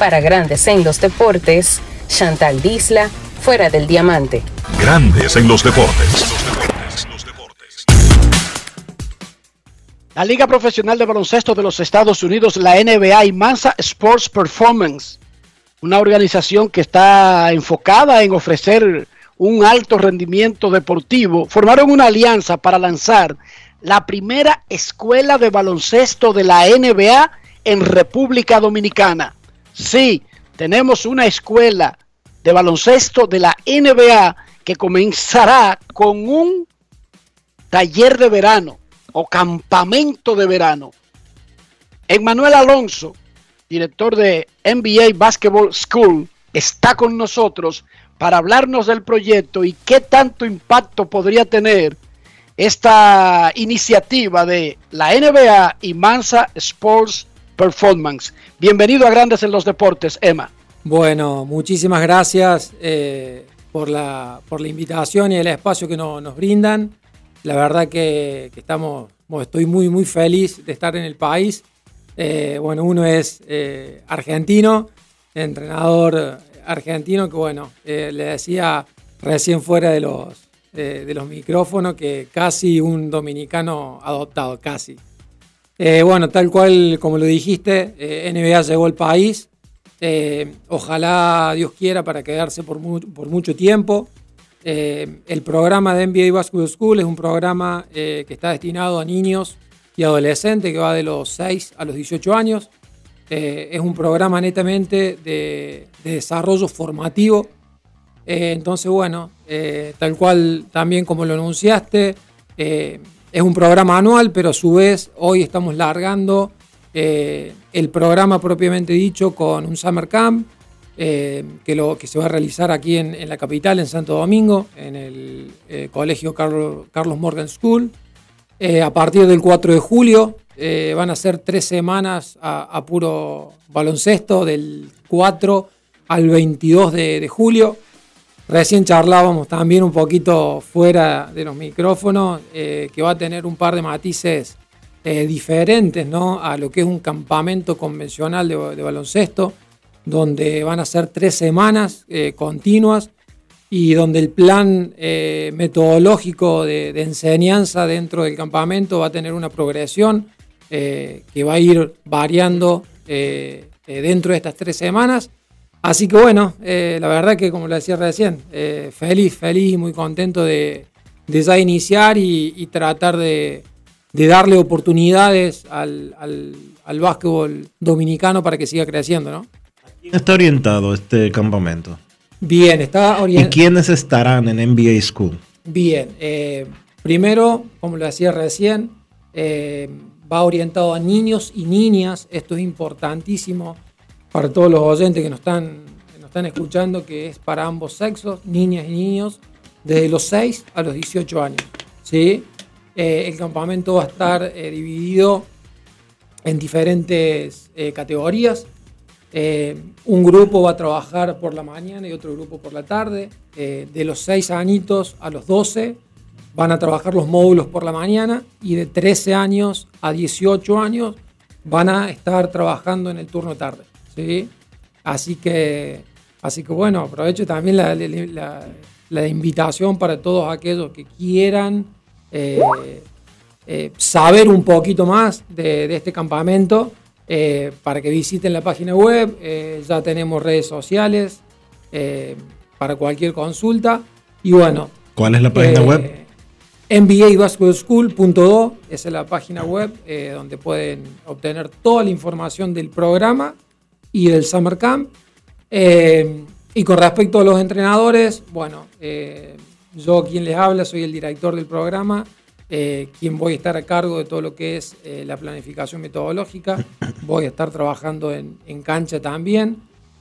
Para Grandes en los Deportes, Chantal Disla, fuera del diamante. Grandes en los deportes. La Liga Profesional de Baloncesto de los Estados Unidos, la NBA y Mansa Sports Performance, una organización que está enfocada en ofrecer un alto rendimiento deportivo, formaron una alianza para lanzar la primera escuela de baloncesto de la NBA en República Dominicana. Sí, tenemos una escuela de baloncesto de la NBA que comenzará con un taller de verano o campamento de verano. Emmanuel Alonso, director de NBA Basketball School, está con nosotros para hablarnos del proyecto y qué tanto impacto podría tener esta iniciativa de la NBA y Mansa Sports Performance. Bienvenido a Grandes en los Deportes, Emma. Bueno, muchísimas gracias eh, por, la, por la invitación y el espacio que nos brindan. La verdad que, estamos, estoy muy, muy feliz de estar en el país. Eh, bueno, uno es eh, argentino, entrenador argentino, que bueno, le decía recién fuera de los, de los micrófonos que casi un dominicano adoptado, casi. Eh, bueno, tal cual como lo dijiste, eh, NBA llegó al país. Eh, ojalá Dios quiera para quedarse por, mucho tiempo. el programa de NBA Basketball School es un programa que está destinado a niños y adolescentes que va de los 6 a los 18 años. es un programa netamente de, de desarrollo formativo entonces, bueno, tal cual también como lo anunciaste, es un programa anual, pero a su vez hoy estamos largando el programa propiamente dicho con un Summer Camp que, lo, que se va a realizar aquí en, la capital, en Santo Domingo, en el Colegio Carlos, Carlos Morgan School. a partir del 4 de julio van a ser tres semanas a, puro baloncesto, del 4 al 22 de julio. Recién charlábamos también un poquito fuera de los micrófonos, eh, que va a tener un par de matices eh, diferentes ¿no? a lo que es un campamento convencional de, baloncesto, donde van a ser tres semanas eh, continuas y donde el plan metodológico de, enseñanza dentro del campamento va a tener una progresión que va a ir variando dentro de estas tres semanas Así que bueno, eh, la verdad que como lo decía recién, eh, feliz, feliz y muy contento de, ya iniciar y, tratar de, darle oportunidades al, al, básquetbol dominicano para que siga creciendo, ¿no? quién está orientado este campamento? Bien, está orientado. ¿Y quiénes estarán en NBA School? Bien, eh, primero, como lo decía recién, va orientado a niños y niñas, esto es importantísimo para todos los oyentes que nos están, escuchando, que es para ambos sexos, niñas y niños, desde los 6 a los 18 años. ¿sí? Eh, el campamento va a estar eh, dividido en diferentes eh, categorías. Un grupo va a trabajar por la mañana y otro grupo por la tarde. De los 6 añitos a los 12 van a trabajar los módulos por la mañana y de 13 años a 18 años van a estar trabajando en el turno tarde. ¿Sí? Así, que, así que bueno, aprovecho también la, la- la invitación para todos aquellos que quieran eh, eh, saber un poquito más de, de este campamento eh, para que visiten la página web. ya tenemos redes sociales para cualquier consulta. Y bueno, ¿Cuál es la página web? MBABasketballSchool.do esa es la página web donde pueden obtener toda la información del programa y del Summer Camp. Eh, y con respecto a los entrenadores, bueno, eh, yo quien les habla soy el director del programa, eh, quien voy a estar a cargo de todo lo que es eh, la planificación metodológica. Voy a estar trabajando en, en cancha también.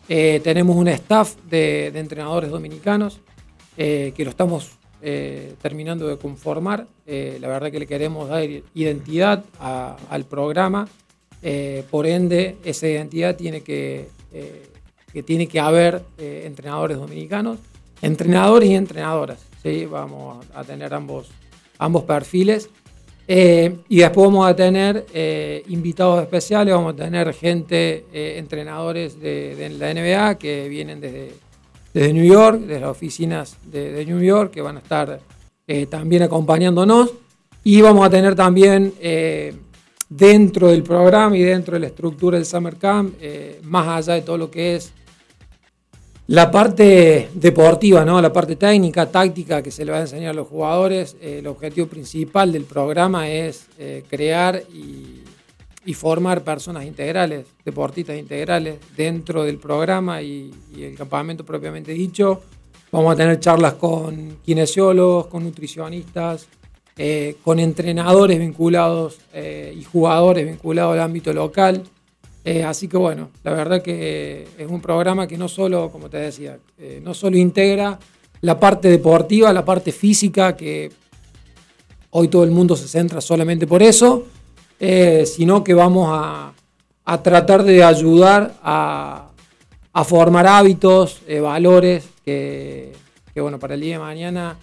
Eh, tenemos un staff de, entrenadores dominicanos que lo estamos terminando de conformar. La verdad que le queremos dar identidad al programa. Eh, por ende, esa identidad tiene que, eh, tiene que haber eh, entrenadores dominicanos, entrenadores y entrenadoras. ¿sí? Vamos a tener ambos, ambos perfiles. Y después vamos a tener invitados especiales, vamos a tener gente, entrenadores de, la NBA que vienen desde, desde New York, desde las oficinas de, de New York, que van a estar también acompañándonos. Y vamos a tener también dentro del programa y dentro de la estructura del Summer Camp, eh, más allá de todo lo que es la parte deportiva, ¿no? la parte técnica, táctica que se le va a enseñar a los jugadores, eh, el objetivo principal del programa es eh, crear y, y formar personas integrales, deportistas integrales dentro del programa y, y el campamento propiamente dicho. Vamos a tener charlas con kinesiólogos, con nutricionistas, eh, con entrenadores vinculados eh, y jugadores vinculados al ámbito local. Eh, así que bueno, la verdad que es un programa que no solo, como te decía, no solo integra la parte deportiva, la parte física, que hoy todo el mundo se centra solamente por eso, sino que vamos a, tratar de ayudar a, formar hábitos, valores, que, que, bueno, para el día de mañana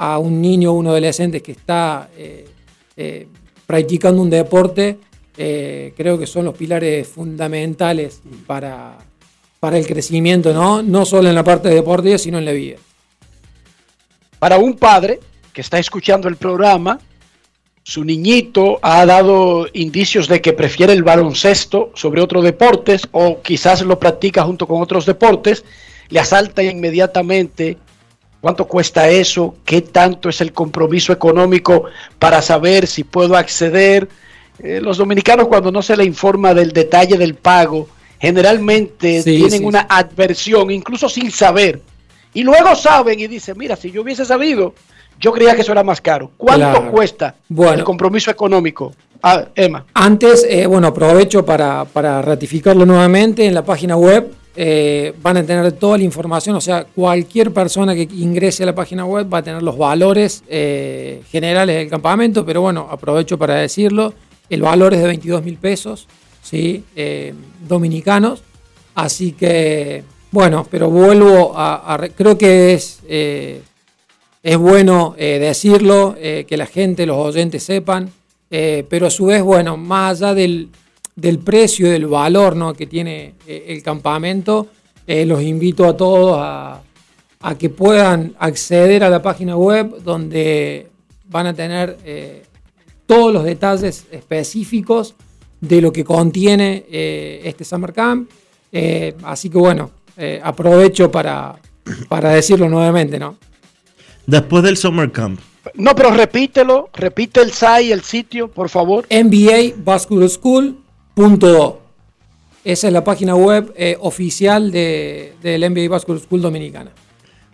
a un niño o un adolescente que está eh, eh, practicando un deporte, eh, creo que son los pilares fundamentales para, para el crecimiento, ¿no? no solo en la parte deportiva, sino en la vida. Para un padre que está escuchando el programa, su niñito ha dado indicios de que prefiere el baloncesto sobre otros deportes o quizás lo practica junto con otros deportes, le asalta inmediatamente cuánto cuesta eso, qué tanto es el compromiso económico para saber si puedo acceder. Eh, los dominicanos cuando no se le informa del detalle del pago, generalmente Sí, tienen sí, una adversión, incluso sin saber. Y luego saben y dicen, mira, si yo hubiese sabido, yo creía que eso era más caro. ¿Cuánto Claro. cuesta Bueno. el compromiso económico? Ah, Emma. Antes, eh, bueno, aprovecho para, para ratificarlo nuevamente en la página web. Eh, van a tener toda la información, o sea, cualquier persona que ingrese a la página web va a tener los valores eh, generales del campamento, pero bueno, aprovecho para decirlo, el valor es de 22 mil pesos, ¿sí? Eh, dominicanos, así que, bueno, pero vuelvo a, a re- creo que es, es bueno decirlo, que la gente, los oyentes sepan, pero a su vez, bueno, más allá del, del precio, del valor ¿no? que tiene eh, el campamento, eh, los invito a todos a, a que puedan acceder a la página web donde van a tener eh, todos los detalles específicos de lo que contiene eh, este Summer Camp. Eh, así que bueno, eh, aprovecho para, para decirlo nuevamente, ¿no? Después del Summer Camp. No, pero repítelo, repite el SAI, el sitio, por favor. NBABasketballSchool.do. Esa es la página web eh, oficial de, del NBA Basketball School Dominicana.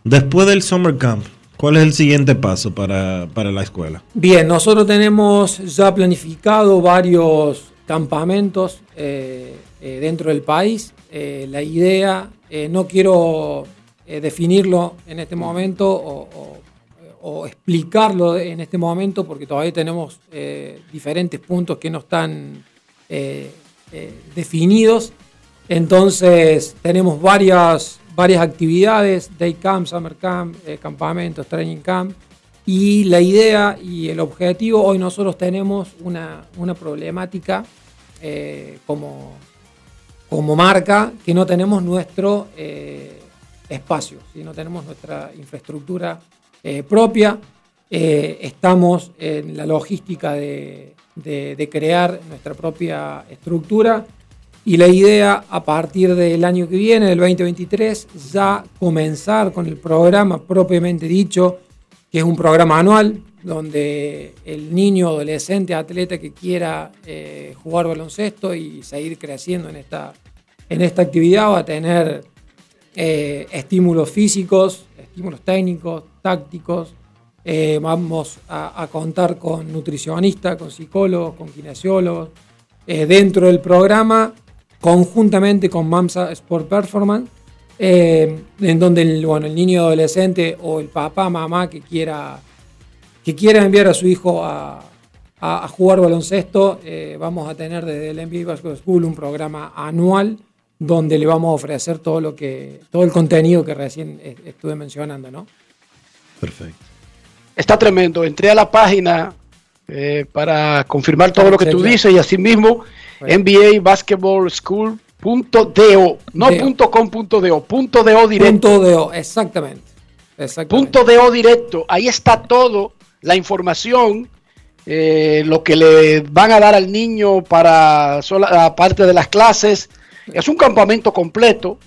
Después del Summer Camp, ¿cuál es el siguiente paso para, para la escuela? Bien, nosotros tenemos ya planificado varios campamentos eh, eh, dentro del país. La idea, no quiero definirlo en este momento o, o- o explicarlo en este momento porque todavía tenemos eh, diferentes puntos que no están eh, eh, definidos. Entonces tenemos varias, varias actividades, day camp, summer camp, eh, campamentos, training camp. Y la idea y el objetivo, hoy nosotros tenemos una, una problemática como, como marca que no tenemos nuestro espacio, ¿sí? no tenemos nuestra infraestructura propia. Estamos en la logística de, de- crear nuestra propia estructura y la idea a partir del año que viene, del 2023, ya comenzar con el programa propiamente dicho, que es un programa anual donde el niño, adolescente, atleta que quiera eh, jugar baloncesto y seguir creciendo en esta, en esta actividad va a tener eh, estímulos físicos, estímulos técnicos, tácticos. Eh, vamos a, contar con nutricionistas, con psicólogos, con kinesiólogos. eh, dentro del programa, conjuntamente con MAMSA Sport Performance, eh, en donde el, bueno, el niño adolescente o el papá, mamá que quiera, que quiera enviar a su hijo a, jugar baloncesto, vamos a tener desde el NBA Basketball School un programa anual donde le vamos a ofrecer todo lo que todo el contenido que recién estuve mencionando, ¿no? Perfecto. Está tremendo. Entré a la página eh, para confirmar todo lo que tú dices y asimismo NBA Basketball School punto .do, no punto .com punto .do, punto .do directo. Punto de O, exactamente. exactamente. Punto .do directo. Ahí está todo, la información, eh, lo que le van a dar al niño para sola, aparte de las clases. Es un campamento completo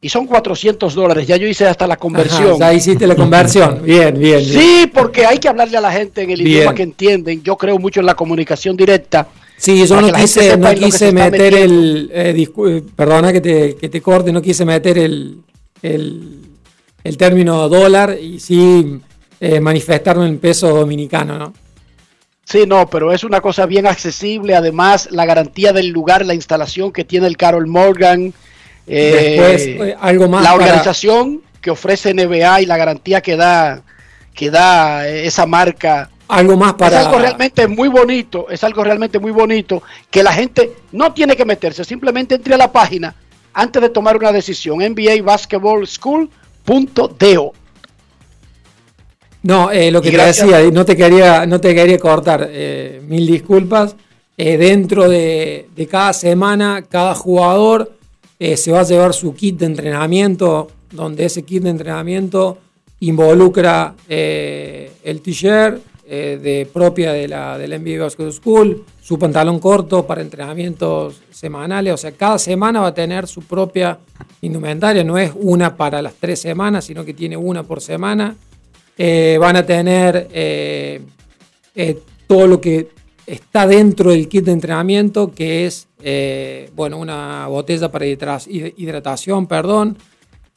y son 400 dólares. Ya yo hice hasta la conversión. Ya hiciste la conversión. Bien, bien. bien. Sí, porque hay que hablarle a la gente en el Bien. idioma que entienden. Yo creo mucho en la comunicación directa. Sí, yo no quise, no quise meter el. eh, eh, perdona que te, que te corte, no quise meter el, el, el término dólar y sí eh, manifestarlo en peso dominicano, ¿no? Sí, no, pero es una cosa bien accesible. Además, la garantía del lugar, la instalación que tiene el Carol Morgan. Eh, Después, eh, algo más La para- organización que ofrece NBA y la garantía que da, que da eh, esa marca. Algo más para. Es algo realmente muy bonito, es algo realmente muy bonito que la gente no tiene que meterse, simplemente entre a la página antes de tomar una decisión. NBA Basketball School.do. No, eh, lo que te decía, y no te quería, no te quería cortar, eh, mil disculpas. Eh, dentro de, de cada semana, cada jugador eh, se va a llevar su kit de entrenamiento, donde ese kit de entrenamiento involucra eh, el t-shirt eh, de propia de la, del NBA Basketball School, su pantalón corto para entrenamientos semanales, o sea, cada semana va a tener su propia indumentaria, no es una para las tres semanas, sino que tiene una por semana. Van a tener todo lo que está dentro del kit de entrenamiento, que es eh, bueno, una botella para hidra- hid- hidratación, perdón.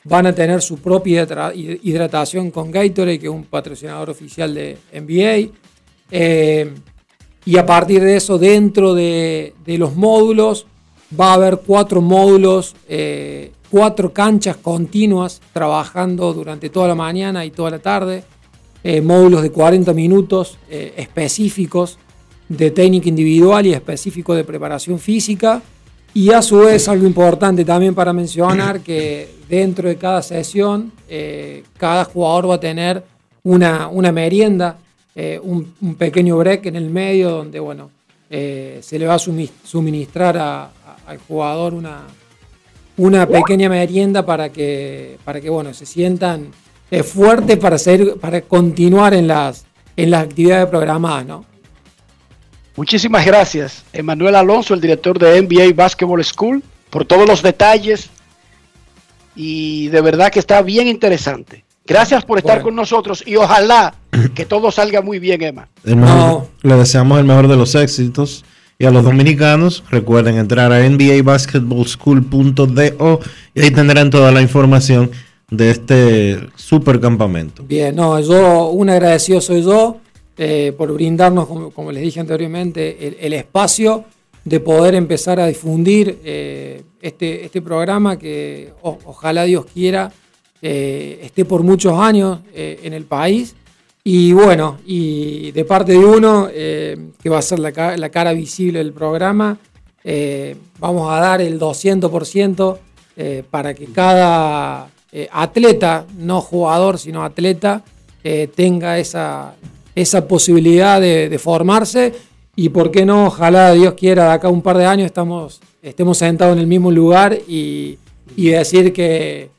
Van a tener su propia hidra- hid- hidratación con Gatorade, que es un patrocinador oficial de NBA. Eh, y a partir de eso, dentro de, los módulos, va a haber cuatro módulos, eh, cuatro canchas continuas trabajando durante toda la mañana y toda la tarde. módulos de 40 minutos específicos de técnica individual y específico de preparación física. Y a su vez, algo importante también para mencionar, que dentro de cada sesión, eh, cada jugador va a tener una, una merienda, eh, un, pequeño break en el medio donde, bueno, eh, se le va a sumi- suministrar al jugador una, una pequeña merienda para que, para que bueno, se sientan fuertes para, seguir- para continuar en las, en las actividades programadas, ¿no? Muchísimas gracias, Emanuel Alonso, el director de NBA Basketball School, por todos los detalles y de verdad que está bien interesante. Gracias por estar Bueno. con nosotros y ojalá que todo salga muy bien, Emma. Mejor- Le deseamos el mejor de los éxitos. Y a los dominicanos, recuerden entrar a nbabasketballschool.do y ahí tendrán toda la información de este super campamento. Bien, no, yo, un agradecido soy yo eh, por brindarnos, como, les dije anteriormente, el, el espacio de poder empezar a difundir eh, este, este programa que ojalá Dios quiera eh, esté por muchos años eh, en el país. Y bueno, y de parte de uno, que va a ser la, la, cara visible del programa, vamos a dar el 200% para que cada atleta, no jugador, sino atleta, tenga esa, esa posibilidad de, de formarse y por qué no, ojalá Dios quiera, de acá un par de años estamos, estemos sentados en el mismo lugar y, decir que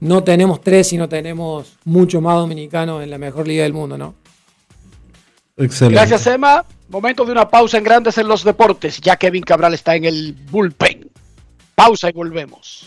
no tenemos tres, sino tenemos mucho más dominicanos en la mejor liga del mundo, ¿no? Excelente. Gracias, Emma. Momento de una pausa en Grandes en los Deportes. Ya Kevin Cabral está en el bullpen. Pausa y volvemos.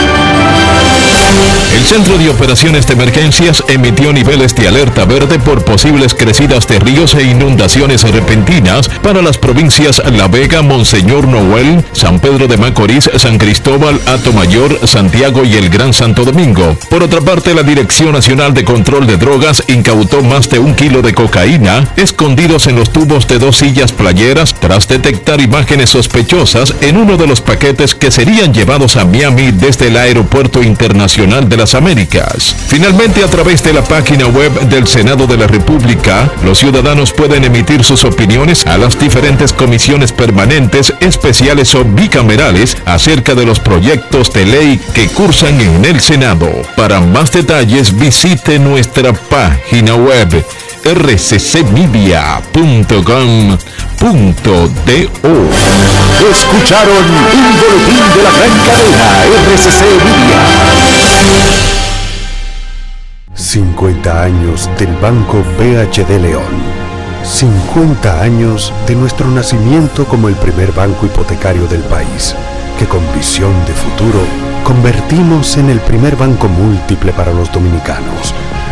El Centro de Operaciones de Emergencias emitió niveles de alerta verde por posibles crecidas de ríos e inundaciones repentinas para las provincias La Vega, Monseñor Noel, San Pedro de Macorís, San Cristóbal, Mayor, Santiago y el Gran Santo Domingo. Por otra parte, la Dirección Nacional de Control de Drogas incautó más de un kilo de cocaína escondidos en los tubos de dos sillas playeras tras detectar imágenes sospechosas en uno de los paquetes que serían llevados a Miami desde el Aeropuerto Internacional de las Américas. Finalmente, a través de la página web del Senado de la República, los ciudadanos pueden emitir sus opiniones a las diferentes comisiones permanentes, especiales o bicamerales acerca de los proyectos de ley que cursan en el Senado. Para más detalles, visite nuestra página web rccmedia.com.do. Escucharon un boletín de la gran cadena RCC Media. 50 años del Banco BHD León. 50 años de nuestro nacimiento como el primer banco hipotecario del país, que con visión de futuro convertimos en el primer banco múltiple para los dominicanos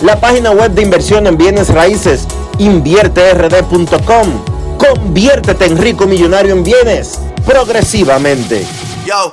la página web de inversión en bienes raíces, invierterd.com. Conviértete en rico millonario en bienes progresivamente. Yo,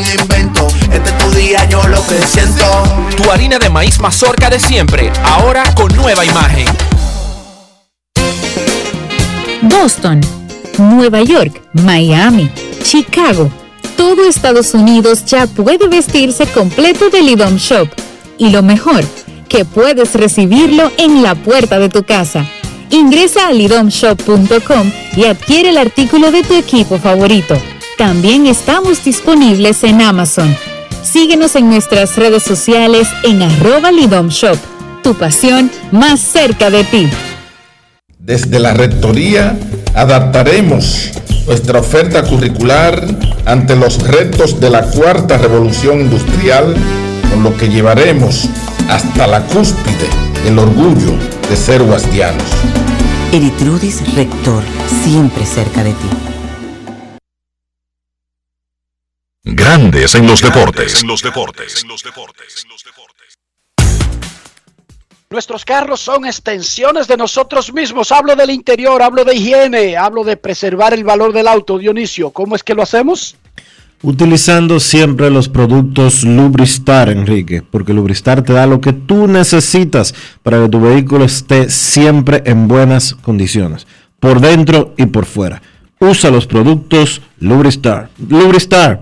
invento. Este es tu día, yo lo que siento. Tu harina de maíz mazorca de siempre, ahora con nueva imagen. Boston, Nueva York, Miami, Chicago. Todo Estados Unidos ya puede vestirse completo del IDOM Shop. Y lo mejor, que puedes recibirlo en la puerta de tu casa. Ingresa a lidomshop.com y adquiere el artículo de tu equipo favorito. También estamos disponibles en Amazon. Síguenos en nuestras redes sociales en arroba lidomshop. Tu pasión más cerca de ti. Desde la Rectoría adaptaremos nuestra oferta curricular ante los retos de la cuarta revolución industrial, con lo que llevaremos hasta la cúspide el orgullo de ser guastianos. Eritrudis Rector, siempre cerca de ti. Grandes en los deportes. En los deportes. Nuestros carros son extensiones de nosotros mismos. Hablo del interior, hablo de higiene, hablo de preservar el valor del auto, Dionisio. ¿Cómo es que lo hacemos? Utilizando siempre los productos Lubristar, Enrique, porque Lubristar te da lo que tú necesitas para que tu vehículo esté siempre en buenas condiciones, por dentro y por fuera. Usa los productos Lubristar. Lubristar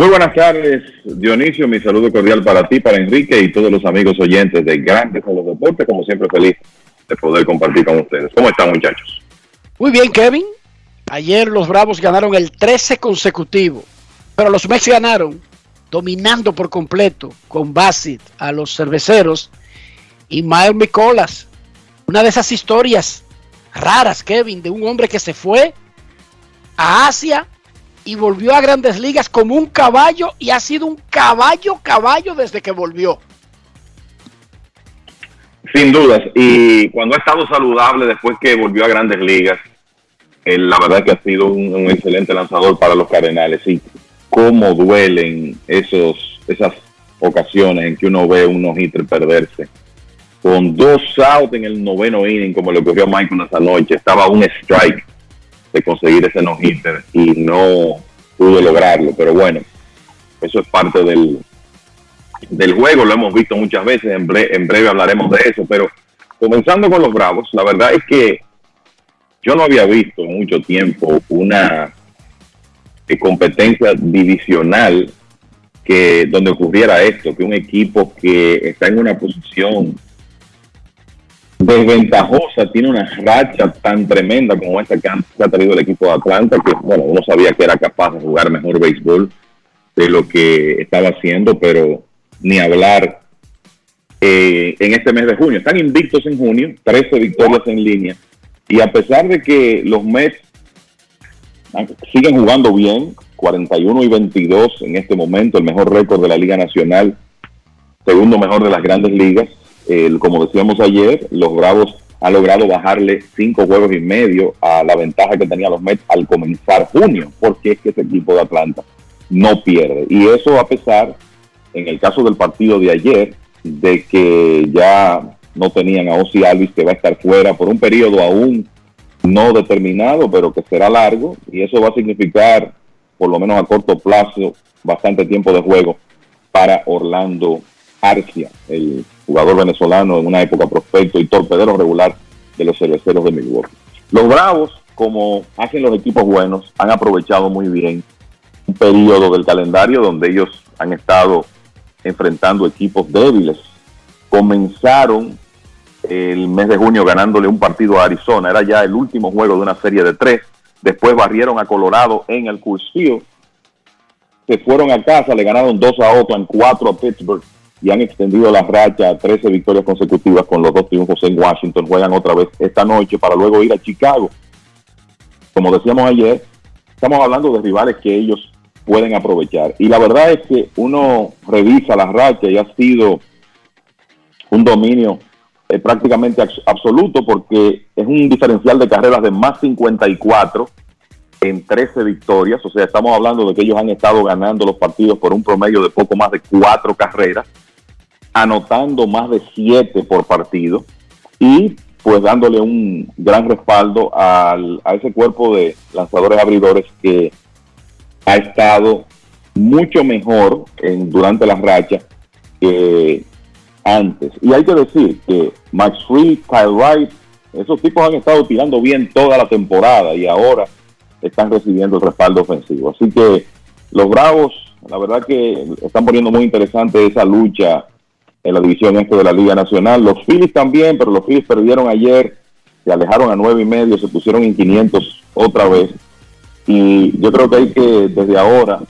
Muy buenas tardes, Dionisio. Mi saludo cordial para ti, para Enrique y todos los amigos oyentes de Grandes a los Deportes. Como siempre, feliz de poder compartir con ustedes. ¿Cómo están, muchachos? Muy bien, Kevin. Ayer los Bravos ganaron el 13 consecutivo, pero los Mex ganaron dominando por completo con Bassett a los cerveceros y Miles Micolas. Una de esas historias raras, Kevin, de un hombre que se fue a Asia y volvió a grandes ligas como un caballo y ha sido un caballo, caballo desde que volvió. Sin dudas, y cuando ha estado saludable después que volvió a grandes ligas, la verdad que ha sido un, excelente lanzador para los Cardenales y cómo duelen esos, esas ocasiones en que uno ve unos hitters perderse. Con dos outs en el noveno inning, como le ocurrió a Michael esa noche, estaba un strike de conseguir ese no-hitter y no pudo lograrlo. Pero bueno, eso es parte del, del juego, lo hemos visto muchas veces, en, en breve hablaremos de eso. Pero comenzando con los Bravos, la verdad es que yo no había visto en mucho tiempo una eh, competencia divisional que donde ocurriera esto, que un equipo que está en una posición desventajosa, tiene una racha tan tremenda como esta que ha, tenido el equipo de Atlanta, que bueno, uno sabía que era capaz de jugar mejor béisbol de lo que estaba haciendo, pero ni hablar eh, en este mes de junio. Están invictos en junio, 13 victorias en línea, y a pesar de que los Mets siguen jugando bien, 41 y 22 en este momento, el mejor récord de la Liga Nacional, segundo mejor de las grandes ligas, como decíamos ayer, los Bravos han logrado bajarle cinco juegos y medio a la ventaja que tenía los Mets al comenzar junio, porque es que ese equipo de Atlanta no pierde. Y eso a pesar, en el caso del partido de ayer, de que ya no tenían a Ozzy Alvis que va a estar fuera por un periodo aún no determinado, pero que será largo, y eso va a significar, por lo menos a corto plazo, bastante tiempo de juego para Orlando Arcia, el jugador venezolano en una época prospecto y torpedero regular de los cerveceros de Milwaukee. Los Bravos, como hacen los equipos buenos, han aprovechado muy bien un periodo del calendario donde ellos han estado enfrentando equipos débiles. Comenzaron el mes de junio ganándole un partido a Arizona, era ya el último juego de una serie de tres. Después barrieron a Colorado en el Coors Se fueron a casa, le ganaron dos a Oakland, cuatro a Pittsburgh y han extendido la racha a 13 victorias consecutivas con los dos triunfos en Washington. Juegan otra vez esta noche para luego ir a Chicago. Como decíamos ayer, estamos hablando de rivales que ellos pueden aprovechar. Y la verdad es que uno revisa la racha y ha sido un dominio eh, prácticamente absoluto porque es un diferencial de carreras de más 54 en 13 victorias. O sea, estamos hablando de que ellos han estado ganando los partidos por un promedio de poco más de cuatro carreras anotando más de siete por partido y pues dándole un gran respaldo al, a ese cuerpo de lanzadores abridores que ha estado mucho mejor en, durante la racha que antes. Y hay que decir que Max Fried, Kyle Wright, esos tipos han estado tirando bien toda la temporada y ahora están recibiendo el respaldo ofensivo. Así que los Bravos, la verdad que están poniendo muy interesante esa lucha en la división este de la Liga Nacional. Los Phillies también, pero los Phillies perdieron ayer, se alejaron a nueve y medio, se pusieron en 500 otra vez. Y yo creo que hay que desde ahora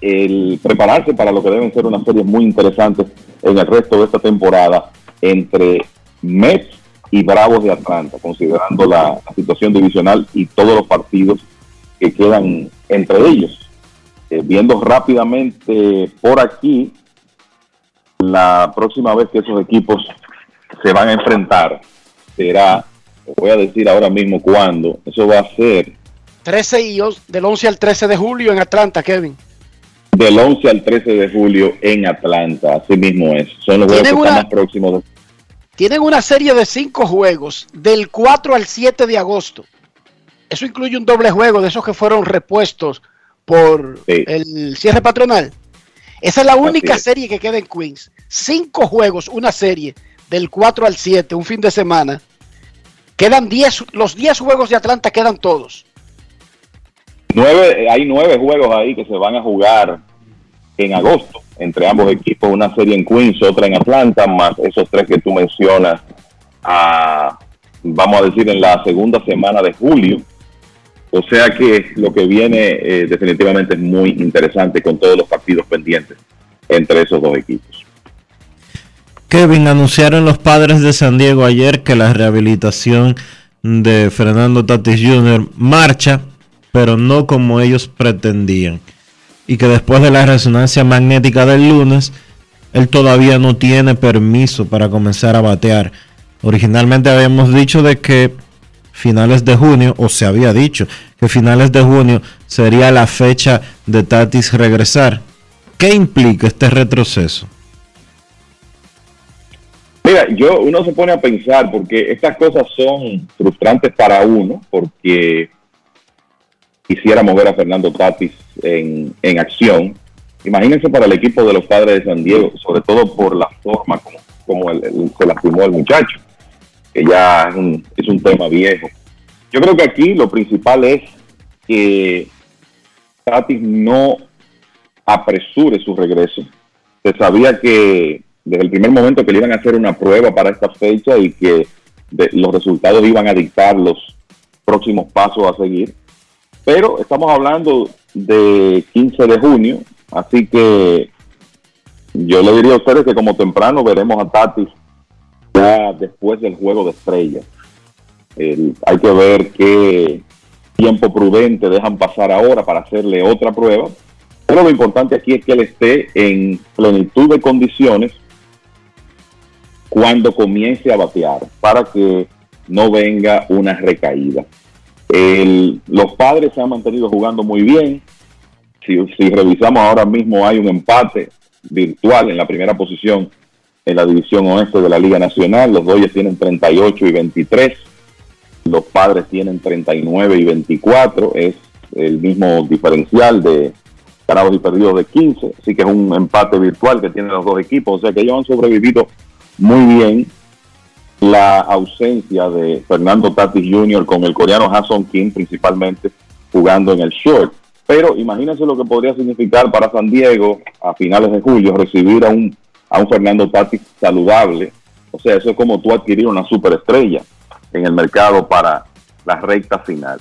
el prepararse para lo que deben ser unas series muy interesantes en el resto de esta temporada entre Mets y Bravos de Atlanta, considerando la, situación divisional y todos los partidos que quedan entre ellos. Eh, viendo rápidamente por aquí, la próxima vez que esos equipos se van a enfrentar será, voy a decir ahora mismo cuándo, eso va a ser 13 y del 11 al 13 de julio en Atlanta, Kevin. del 11 al 13 de julio en Atlanta, así mismo es. Son los juegos que Tienen están una- más próximos. Tienen una serie de cinco juegos del 4 al 7 de agosto. Eso incluye un doble juego de esos que fueron repuestos por el cierre patronal. Esa es la única es. serie que queda en Queens. Cinco juegos, una serie del 4 al 7, un fin de semana. Quedan 10, los 10 juegos de Atlanta quedan todos. Nueve, hay nueve juegos ahí que se van a jugar en agosto entre ambos equipos, una serie en Queens, otra en Atlanta, más esos tres que tú mencionas, a, vamos a decir, en la segunda semana de julio. O sea que lo que viene eh, definitivamente es muy interesante con todos los partidos pendientes entre esos dos equipos. Kevin, anunciaron los padres de San Diego ayer que la rehabilitación de Fernando Tatis Jr. marcha, pero no como ellos pretendían. Y que después de la resonancia magnética del lunes, él todavía no tiene permiso para comenzar a batear. Originalmente habíamos dicho de que finales de junio, o se había dicho que finales de junio sería la fecha de Tatis regresar. ¿Qué implica este retroceso? Mira, yo uno se pone a pensar porque estas cosas son frustrantes para uno porque quisiéramos ver a Fernando Tatis en, en acción. Imagínense para el equipo de los padres de San Diego, sobre todo por la forma como, como el- el- se lastimó el muchacho, que ya es un, es un tema viejo. Yo creo que aquí lo principal es que Tatis no apresure su regreso. Se sabía que desde el primer momento que le iban a hacer una prueba para esta fecha y que de- los resultados iban a dictar los próximos pasos a seguir. Pero estamos hablando de 15 de junio, así que yo le diría a ustedes que como temprano veremos a Tatis ya después del juego de estrellas. El- hay que ver qué tiempo prudente dejan pasar ahora para hacerle otra prueba. Pero lo importante aquí es que él esté en plenitud de condiciones cuando comience a batear para que no venga una recaída. Los padres se han mantenido jugando muy bien. Si revisamos ahora mismo hay un empate virtual en la primera posición en la división oeste de la Liga Nacional. Los Dodgers tienen 38 y 23. Los padres tienen 39 y 24. Es el mismo diferencial de ganados y perdidos de 15. Así que es un empate virtual que tienen los dos equipos. O sea que ellos han sobrevivido muy bien la ausencia de Fernando Tatis Jr. con el coreano Hasson Kim principalmente jugando en el short. Pero imagínense lo que podría significar para San Diego a finales de julio recibir a un, a un Fernando Tatis saludable. O sea, eso es como tú adquirir una superestrella en el mercado para la recta final.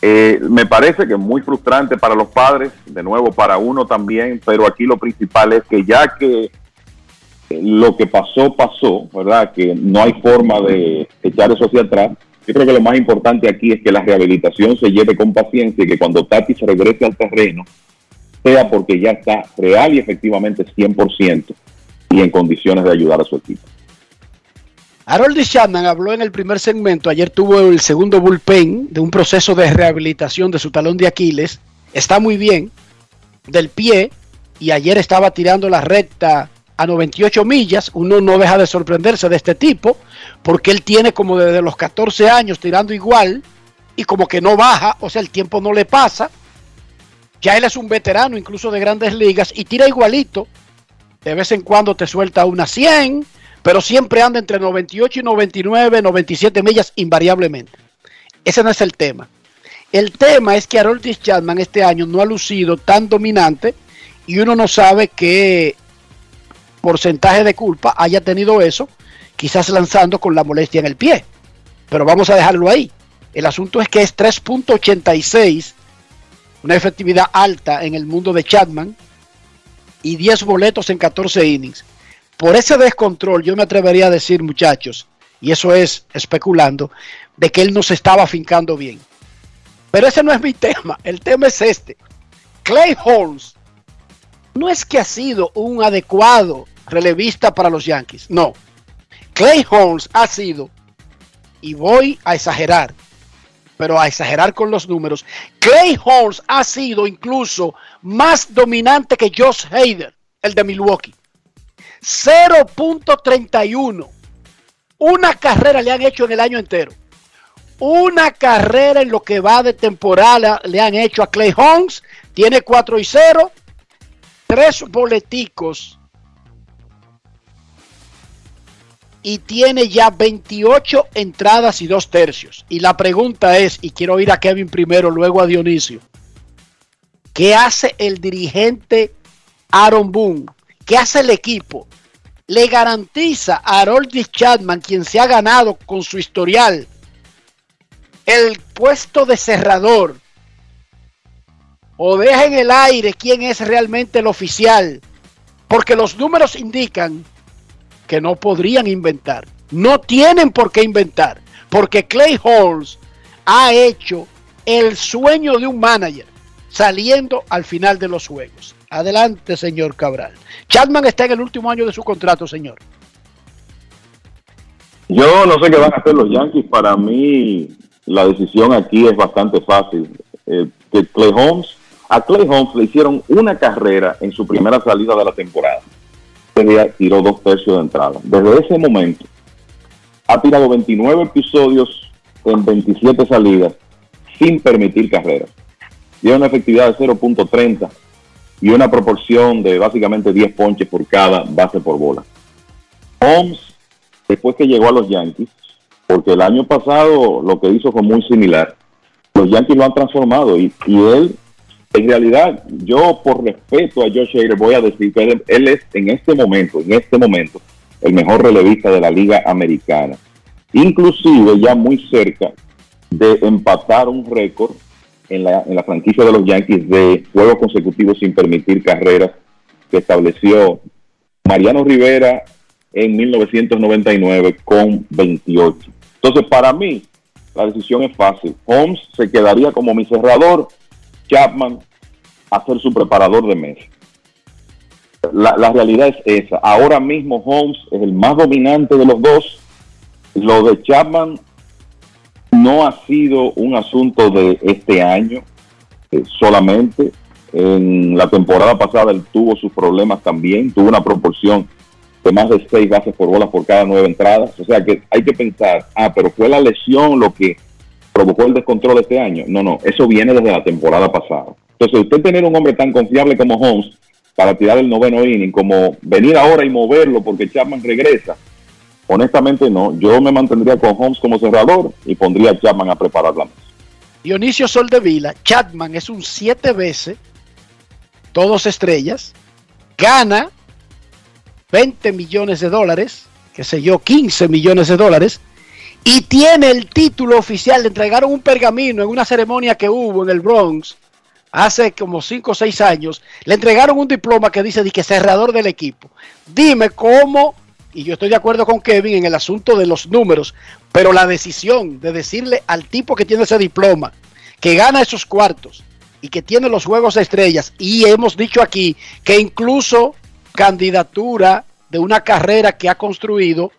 Eh, me parece que es muy frustrante para los padres, de nuevo para uno también, pero aquí lo principal es que ya que eh, lo que pasó, pasó, ¿verdad? Que no hay forma de echar eso hacia atrás. Yo creo que lo más importante aquí es que la rehabilitación se lleve con paciencia y que cuando Tati se regrese al terreno, sea porque ya está real y efectivamente 100% y en condiciones de ayudar a su equipo. Harold Chapman habló en el primer segmento, ayer tuvo el segundo bullpen de un proceso de rehabilitación de su talón de Aquiles, está muy bien del pie y ayer estaba tirando la recta a 98 millas, uno no deja de sorprenderse de este tipo, porque él tiene como desde los 14 años tirando igual y como que no baja, o sea, el tiempo no le pasa, ya él es un veterano incluso de grandes ligas y tira igualito, de vez en cuando te suelta una 100, pero siempre anda entre 98 y 99, 97 millas invariablemente. Ese no es el tema. El tema es que Harold Chapman este año no ha lucido tan dominante y uno no sabe qué porcentaje de culpa haya tenido eso, quizás lanzando con la molestia en el pie. Pero vamos a dejarlo ahí. El asunto es que es 3.86, una efectividad alta en el mundo de Chapman, y 10 boletos en 14 innings. Por ese descontrol, yo me atrevería a decir, muchachos, y eso es especulando, de que él no se estaba afincando bien. Pero ese no es mi tema, el tema es este. Clay Holmes no es que ha sido un adecuado relevista para los Yankees, no. Clay Holmes ha sido, y voy a exagerar, pero a exagerar con los números, Clay Holmes ha sido incluso más dominante que Josh Hader, el de Milwaukee. 0.31. Una carrera le han hecho en el año entero. Una carrera en lo que va de temporada le han hecho a Clay Holmes. Tiene 4 y 0. Tres boleticos y tiene ya 28 entradas y dos tercios. Y la pregunta es, y quiero ir a Kevin primero, luego a Dionisio, ¿qué hace el dirigente Aaron Boone? ¿Qué hace el equipo? ¿Le garantiza a Harold Chapman, quien se ha ganado con su historial, el puesto de cerrador? ¿O deja en el aire quién es realmente el oficial? Porque los números indican que no podrían inventar. No tienen por qué inventar. Porque Clay Holmes ha hecho el sueño de un manager saliendo al final de los juegos. Adelante, señor Cabral. Chapman está en el último año de su contrato, señor. Yo no sé qué van a hacer los Yankees. Para mí, la decisión aquí es bastante fácil. Eh, Clay Holmes, a Clay Holmes le hicieron una carrera en su primera salida de la temporada día tiró dos tercios de entrada. Desde ese momento ha tirado 29 episodios en 27 salidas sin permitir carreras. Tiene una efectividad de 0.30 y una proporción de básicamente 10 ponches por cada base por bola. Holmes, después que llegó a los Yankees, porque el año pasado lo que hizo fue muy similar, los Yankees lo han transformado y, y él en realidad, yo por respeto a Josh Hader voy a decir que él, es en este momento, en este momento, el mejor relevista de la Liga Americana. Inclusive ya muy cerca de empatar un récord en la, en la franquicia de los Yankees de juegos consecutivos sin permitir carreras que estableció Mariano Rivera en 1999 con 28. Entonces, para mí, la decisión es fácil. Holmes se quedaría como mi cerrador Chapman a ser su preparador de mes. La, la, realidad es esa. Ahora mismo Holmes es el más dominante de los dos. Lo de Chapman no ha sido un asunto de este año eh, solamente. En la temporada pasada él tuvo sus problemas también. Tuvo una proporción de más de seis bases por bolas por cada nueve entradas. O sea que hay que pensar, ah, pero fue la lesión lo que provocó el descontrol este año. No, no, eso viene desde la temporada pasada. Entonces, usted tener un hombre tan confiable como Holmes para tirar el noveno inning, como venir ahora y moverlo porque Chapman regresa, honestamente no. Yo me mantendría con Holmes como cerrador y pondría a Chapman a preparar la mesa. Dionisio Soldevila, Chapman es un siete veces, todos estrellas, gana 20 millones de dólares, que sé yo, 15 millones de dólares, y tiene el título oficial. Le entregaron un pergamino en una ceremonia que hubo en el Bronx hace como 5 o 6 años. Le entregaron un diploma que dice que cerrador del equipo. Dime cómo, y yo estoy de acuerdo con Kevin en el asunto de los números, pero la decisión de decirle al tipo que tiene ese diploma, que gana esos cuartos y que tiene los juegos de estrellas, y hemos dicho aquí que incluso candidatura de una carrera que ha construido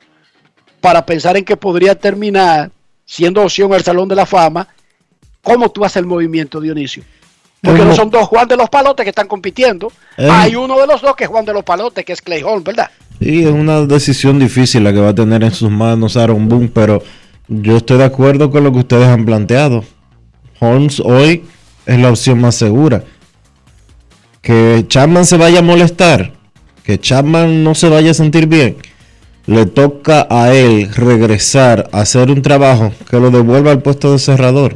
para pensar en que podría terminar siendo opción al Salón de la Fama, ¿cómo tú haces el movimiento, Dionisio? Porque no son dos Juan de los Palotes que están compitiendo. Hay uno de los dos que es Juan de los Palotes, que es Clay Holmes, ¿verdad? Sí, es una decisión difícil la que va a tener en sus manos Aaron Boone, pero yo estoy de acuerdo con lo que ustedes han planteado. Holmes hoy es la opción más segura. Que Chapman se vaya a molestar, que Chapman no se vaya a sentir bien le toca a él regresar a hacer un trabajo que lo devuelva al puesto de cerrador.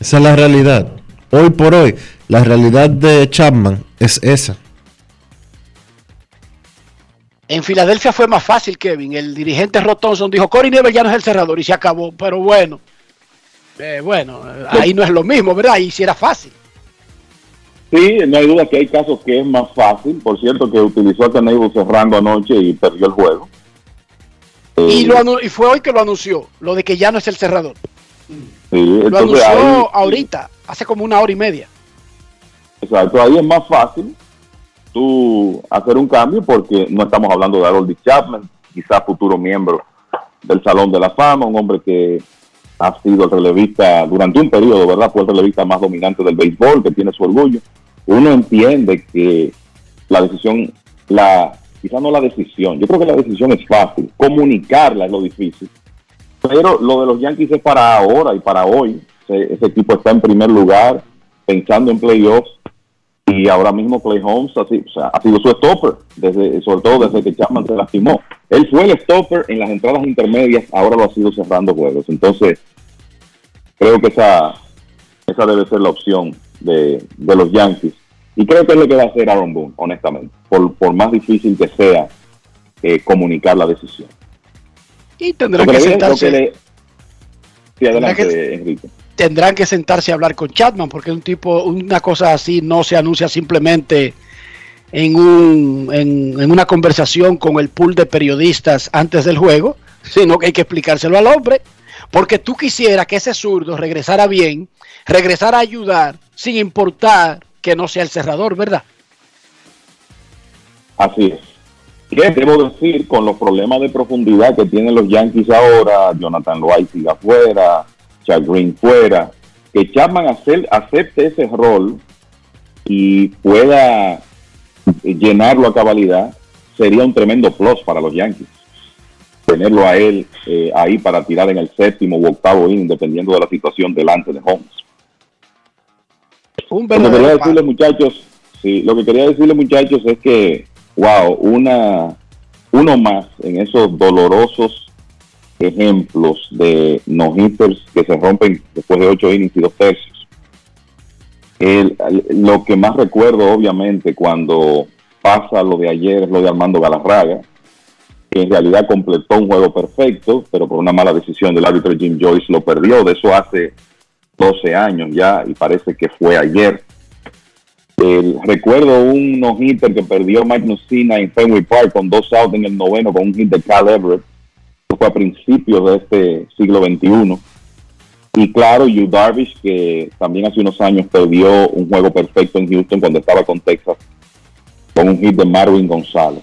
Esa es la realidad. Hoy por hoy, la realidad de Chapman es esa. En Filadelfia fue más fácil, Kevin. El dirigente Rotonson dijo, Cory Never ya no es el cerrador y se acabó. Pero bueno, eh, bueno, ahí no es lo mismo, ¿verdad? Ahí sí era fácil. Sí, no hay duda que hay casos que es más fácil. Por cierto, que utilizó a Canelo cerrando anoche y perdió el juego. Y, lo anu- y fue hoy que lo anunció, lo de que ya no es el cerrador. Sí, Lo anunció ahí, ahorita, hace como una hora y media. exacto, ahí es más fácil tú hacer un cambio porque no estamos hablando de Harold Chapman, quizás futuro miembro del Salón de la Fama, un hombre que ha sido el relevista durante un periodo, ¿verdad? Fue el relevista más dominante del béisbol, que tiene su orgullo. Uno entiende que la decisión, la quizás no la decisión, yo creo que la decisión es fácil, comunicarla es lo difícil. Pero lo de los Yankees es para ahora y para hoy. Ese, ese equipo está en primer lugar, pensando en playoffs. Y ahora mismo Clay Holmes ha, sido- o sea, ha sido su stopper, desde, sobre todo desde que Chapman se lastimó. Él fue el stopper en las entradas intermedias, ahora lo ha sido cerrando juegos. Entonces, creo que esa, esa debe ser la opción de, de los Yankees. Y creo que es lo que va a hacer Aaron Boone, honestamente, por, por más difícil que sea eh, comunicar la decisión. Y tendrán Lo que sentarse. que le- Sí, adelante, que- Enrique. Tendrán que sentarse a hablar con Chapman, porque un tipo, una cosa así no se anuncia simplemente en, un, en, una conversación con el pool de periodistas antes del juego, sino que hay que explicárselo al hombre, porque tú quisieras que ese zurdo regresara bien, regresara a ayudar, sin importar que no sea el cerrador, ¿verdad? Así es. ¿Qué debo decir con los problemas de profundidad que tienen los Yankees ahora? Jonathan Loaiz sigue afuera, Chad Green fuera. Que Chapman ace- acepte ese rol y pueda llenarlo a cabalidad sería un tremendo plus para los Yankees. Tenerlo a él eh, ahí para tirar en el séptimo u octavo inning, dependiendo de la situación delante de Holmes. Un Lo que quería decirle, muchachos, sí, lo que quería decirle, muchachos, es que, wow, una, uno más en esos dolorosos ejemplos de no-hitters que se rompen después de ocho innings y dos tercios. El- lo que más recuerdo, obviamente, cuando pasa lo de ayer es lo de Armando Galarraga, que en realidad completó un juego perfecto, pero por una mala decisión del árbitro Jim Joyce lo perdió. De eso hace 12 años ya y parece que fue ayer. El- recuerdo un no-hitter que perdió Mike Nucina en Fenway Park con dos outs en el noveno con un hit de Cal Everett. Fue a principios de este siglo XXI. Y claro, Yu Darvish, que también hace unos años perdió un juego perfecto en Houston cuando estaba con Texas, con un hit de Marvin González.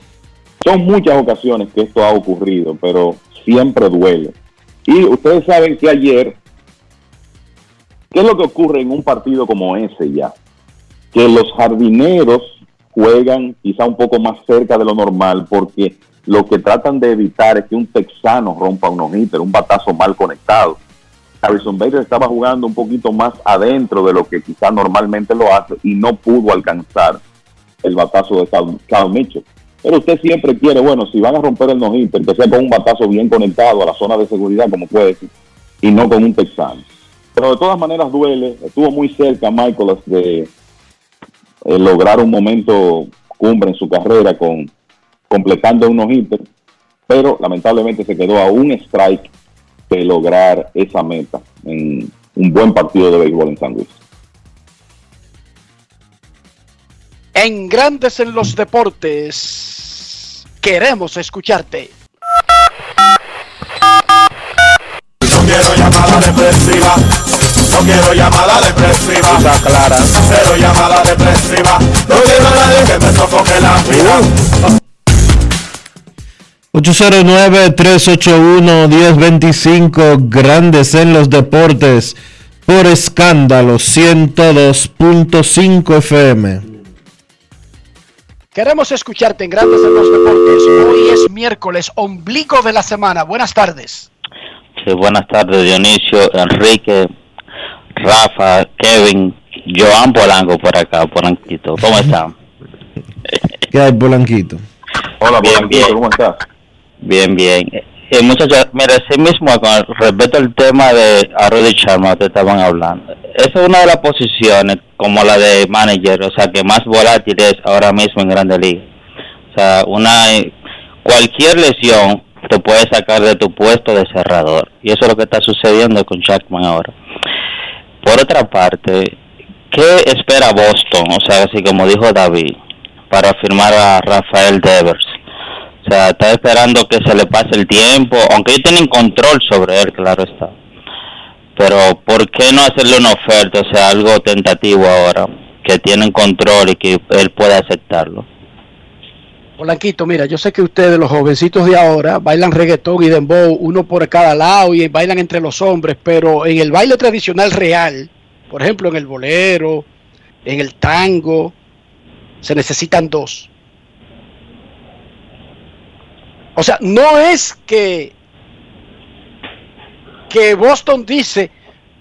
Son muchas ocasiones que esto ha ocurrido, pero siempre duele. Y ustedes saben que ayer ¿Qué es lo que ocurre en un partido como ese ya? Que los jardineros juegan quizá un poco más cerca de lo normal porque lo que tratan de evitar es que un texano rompa un hitter, un batazo mal conectado. Harrison Bader estaba jugando un poquito más adentro de lo que quizá normalmente lo hace y no pudo alcanzar el batazo de Cal, Mitchell. Pero usted siempre quiere, bueno, si van a romper el no-hitter, que sea con un batazo bien conectado a la zona de seguridad, como puede ser, y no con un texano. Pero de todas maneras duele. Estuvo muy cerca Michaelas de eh, lograr un momento cumbre en su carrera con completando unos hitters, pero lamentablemente se quedó a un strike de lograr esa meta en un buen partido de béisbol en San Luis. En Grandes en los Deportes, queremos escucharte. No quiero llamada depresiva. No quiero llamada depresiva. Está clara. Cero llamada depresiva. No quiero a nadie que me sofoque la vida. 809-381-1025, Grandes en los Deportes, por escándalo 102.5 FM. Queremos escucharte en Grandes en los Deportes. Hoy es miércoles, ombligo de la semana. Buenas tardes. Sí, buenas tardes, Dionisio, Enrique, Rafa, Kevin, Joan Polanco por acá, Polanquito. ¿Cómo están? ¿Qué hay, Polanquito? Hola, bien, bien. ¿cómo estás? Bien, bien. Eh, muchachos, mira, sí mismo, con respecto al tema de Arroyo Charma que estaban hablando, esa es una de las posiciones, como la de manager, o sea, que más volátil es ahora mismo en Grande Liga. O sea, una cualquier lesión te puede sacar de tu puesto de cerrador. Y eso es lo que está sucediendo con Chapman ahora. Por otra parte, ¿qué espera Boston? O sea, así como dijo David, para firmar a Rafael Devers. O sea, está esperando que se le pase el tiempo, aunque ellos tienen control sobre él, claro está. Pero, ¿por qué no hacerle una oferta? O sea, algo tentativo ahora, que tienen control y que él pueda aceptarlo. Polanquito, mira, yo sé que ustedes, los jovencitos de ahora, bailan reggaetón y dembow, uno por cada lado y bailan entre los hombres, pero en el baile tradicional real, por ejemplo, en el bolero, en el tango, se necesitan dos. O sea, no es que, que Boston dice,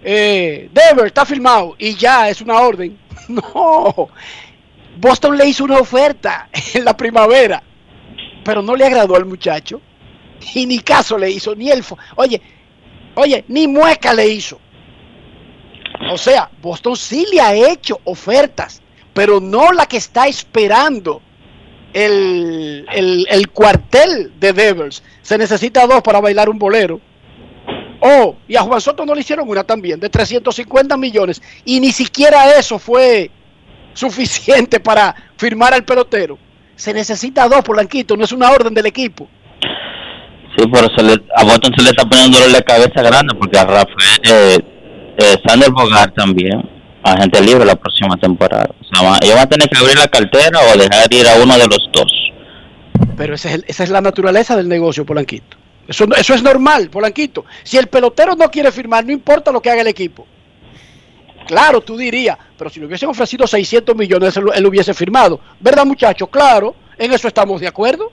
eh, Dever está firmado y ya es una orden. No, Boston le hizo una oferta en la primavera, pero no le agradó al muchacho. Y ni caso le hizo, ni él. Oye, oye, ni mueca le hizo. O sea, Boston sí le ha hecho ofertas, pero no la que está esperando el, el, el cuartel de Devers. Se necesita dos para bailar un bolero. Oh, y a Juan Soto no le hicieron una también, de 350 millones. Y ni siquiera eso fue suficiente para firmar al pelotero. Se necesita dos, Polanquito, no es una orden del equipo. Sí, pero se le, a Boston se le está poniendo de cabeza grande porque a Rafael, eh, eh, Sander Bogart también, agente libre la próxima temporada. O sea, va- ellos van a tener que abrir la cartera o dejar ir a uno de los dos. Pero esa es, el- esa es la naturaleza del negocio, Polanquito. Eso, no- eso es normal, Polanquito. Si el pelotero no quiere firmar, no importa lo que haga el equipo. Claro, tú dirías, pero si le hubiesen ofrecido 600 millones, él, él hubiese firmado. ¿Verdad, muchachos? Claro, en eso estamos de acuerdo.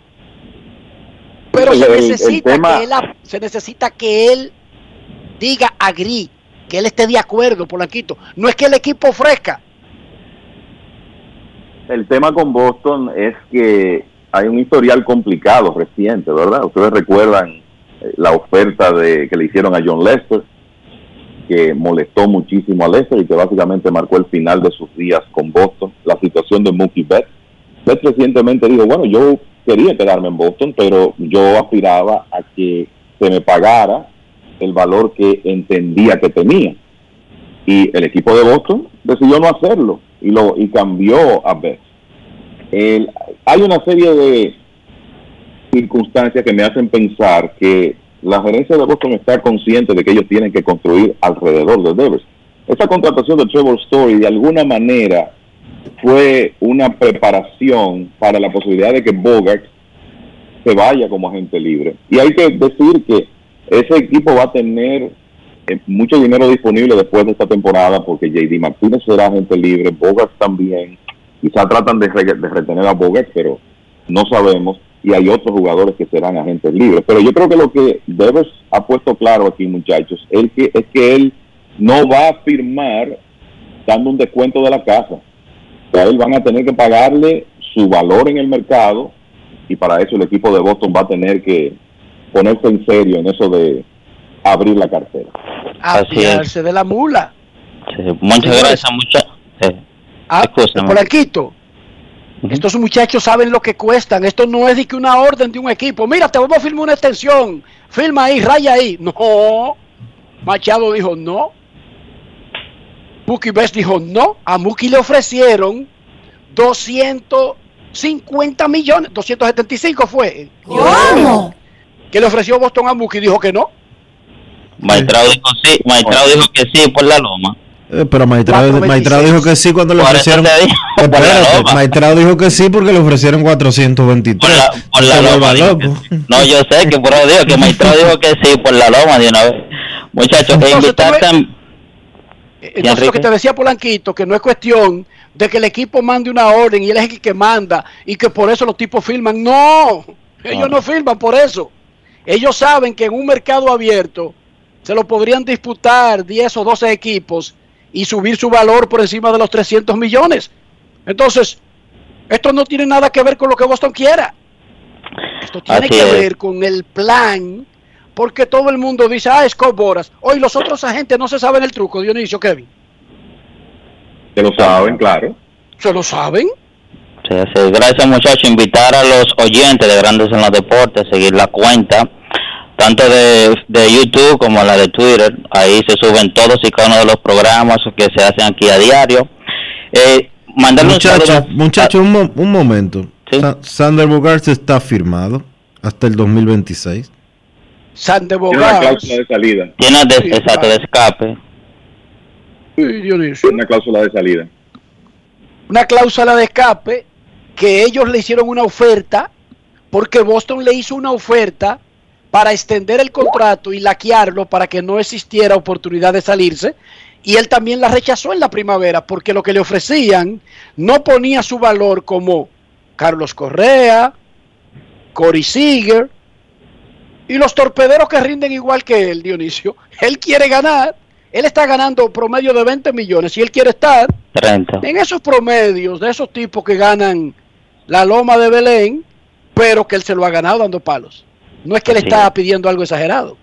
Pero El- se, el- el necesita tema- que él, se necesita que él diga agree, que él esté de acuerdo, Polanquito. No es que el equipo ofrezca. El tema con Boston es que hay un historial complicado reciente, ¿verdad? Ustedes recuerdan eh, la oferta de que le hicieron a John Lester, que molestó muchísimo a Lester y que básicamente marcó el final de sus días con Boston. La situación de Mookie Betts. Betts recientemente dijo, bueno, yo quería quedarme en Boston, pero yo aspiraba a que se me pagara el valor que entendía que tenía. Y el equipo de Boston decidió no hacerlo y lo y cambió a. El- hay una serie de circunstancias que me hacen pensar que la gerencia de Boston está consciente de que ellos tienen que construir alrededor de Devers. Esta contratación de Trevor Story de alguna manera fue una preparación para la posibilidad de que Bogart se vaya como agente libre. Y hay que decir que ese equipo va a tener eh, mucho dinero disponible después de esta temporada porque JD Martínez será agente libre, Bogart también. Quizá tratan de, re- de retener a Bogart, pero no sabemos. Y hay otros jugadores que serán agentes libres. Pero yo creo que lo que Devers ha puesto claro aquí, muchachos, es que, es que él no va a firmar dando un descuento de la casa. O él van a tener que pagarle su valor en el mercado y para eso el equipo de Boston va a tener que ponerse en serio en eso de abrir la cartera. Así de la mula. Sí, muchas gracias, muchas. eh, Ah, Escúchame. Polanquito, estos muchachos saben lo que cuestan. Esto no es de que una orden de un equipo. Mira, te vamos a firmar una extensión. Firma ahí, raya ahí. No. Machado dijo no. Mookie Betts dijo no. A Mookie le ofrecieron 250 millones. 275 fue. ¿Cómo? Que le ofreció Boston a Mookie dijo que no. Maestrado dijo sí, Maestrado dijo que sí por la loma. Eh, pero Maitrao, 4.26. Maitrao dijo que sí cuando le ofrecieron. por Espérate. Maitrao dijo que sí porque le ofrecieron 423. Por la, por la loma. sí. No, yo sé que por eso digo que Maestrado dijo que sí por la loma de una vez. Muchachos, que Entonces, invitar tú ves- tam- Eh, Entonces lo que te decía Polanquito, que no es cuestión de que el equipo mande una orden y él es el que manda y que por eso los tipos firman. No, ellos Ah. no firman por eso. Ellos saben que en un mercado abierto se lo podrían disputar 10 o 12 equipos y subir su valor por encima de los 300 millones. Entonces, esto no tiene nada que ver con lo que Boston quiera. Esto tiene Así que es. ver con el plan, porque todo el mundo dice, ah, Scott Boras. Hoy los otros agentes no se saben el truco, Dionisio, Kevin. Que lo saben, claro. ¿Se lo saben? Sí, sí. Gracias muchachos. Invitar a los oyentes de Grandes en los Deportes a seguir la cuenta, tanto de, de YouTube como la de Twitter. Ahí se suben todos y cada uno de los programas que se hacen aquí a diario. Eh, mandarle un Muchachos, muchacho, un, mo- un momento. Sa- Sander Bogarts está firmado hasta el 2026. Sander Tiene una cláusula de salida. Tiene de, Sí, exacto de escape. Tiene una cláusula de salida. una cláusula de escape que ellos le hicieron una oferta porque Boston le hizo una oferta para extender el contrato y laquearlo para que no existiera oportunidad de salirse y él también la rechazó en la primavera porque lo que le ofrecían no ponía su valor como Carlos Correa, Cory Seager y los torpederos que rinden igual que él, Dionisio. Él quiere ganar, él está ganando promedio de 20 millones y él quiere estar 30. en esos promedios de esos tipos que ganan la loma de Belén, pero que él se lo ha ganado dando palos. No es que le está es. pidiendo algo exagerado.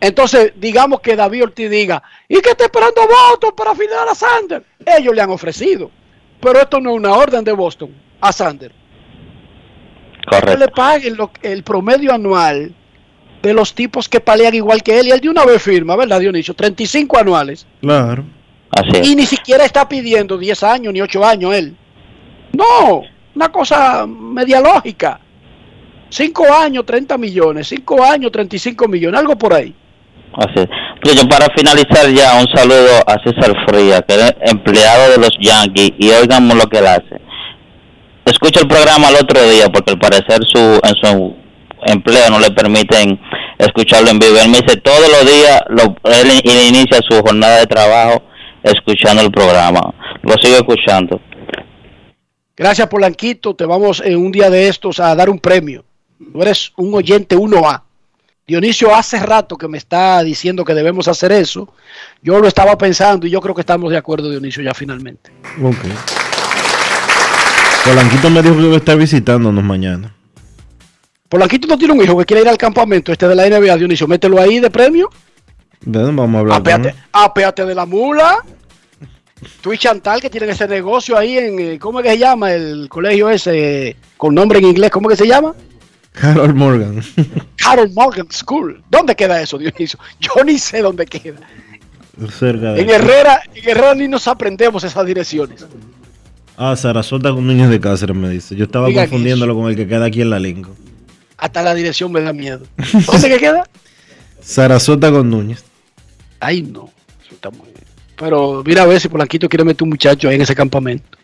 Entonces, digamos que David Ortiz diga, ¿y qué está esperando Boston para afinar a Sander? Ellos le han ofrecido. Pero esto no es una orden de Boston a Sander. Que Correcto. le paguen lo- el promedio anual de los tipos que palean igual que él. Y él de una vez firma, ¿verdad, Dionisio? 35 anuales. Claro. Así es. Y ni siquiera está pidiendo 10 años ni 8 años él. No, una cosa media lógica. 5 años, 30 millones. 5 años, 35 millones. Algo por ahí. Así es. Muchachos, para finalizar ya, un saludo a César Fría, que es empleado de los Yankees, y oigamos lo que él hace. Escucha el programa el otro día, porque al parecer su, en su empleo no le permiten escucharlo en vivo. Él me dice todos los días, lo, él in- inicia su jornada de trabajo escuchando el programa. Lo sigo escuchando. Gracias, Polanquito. Te vamos en un día de estos a dar un premio. Tú eres un oyente 1A. Dionisio hace rato que me está diciendo que debemos hacer eso. Yo lo estaba pensando y yo creo que estamos de acuerdo, Dionisio, ya finalmente. Ok. Polanquito me dijo que iba a estar visitándonos mañana. Polanquito no tiene un hijo que quiere ir al campamento este de la NBA, Dionisio. Mételo ahí de premio. Bueno, vamos a hablar Apéate, él. apéate de la mula. Tú y Chantal que tienen ese negocio ahí en, eh, ¿cómo es que se llama? El colegio ese, eh, con nombre en inglés, ¿cómo es que se llama? Harold Morgan. Harold Morgan School. ¿Dónde queda eso, Dionisio? Yo ni sé dónde queda. Cerca de En Herrera, en Herrera ni nos aprendemos esas direcciones. Ah, Sarasota con Núñez de Cáceres me dice. Yo estaba Digan confundiéndolo con el que queda aquí en la Lincoln. Hasta la dirección me da miedo. ¿Dónde que queda? Sarasota con Núñez. Ay, no. Eso está muy bien. Pero mira a ver si Polanquito quiere meter un muchacho ahí en ese campamento.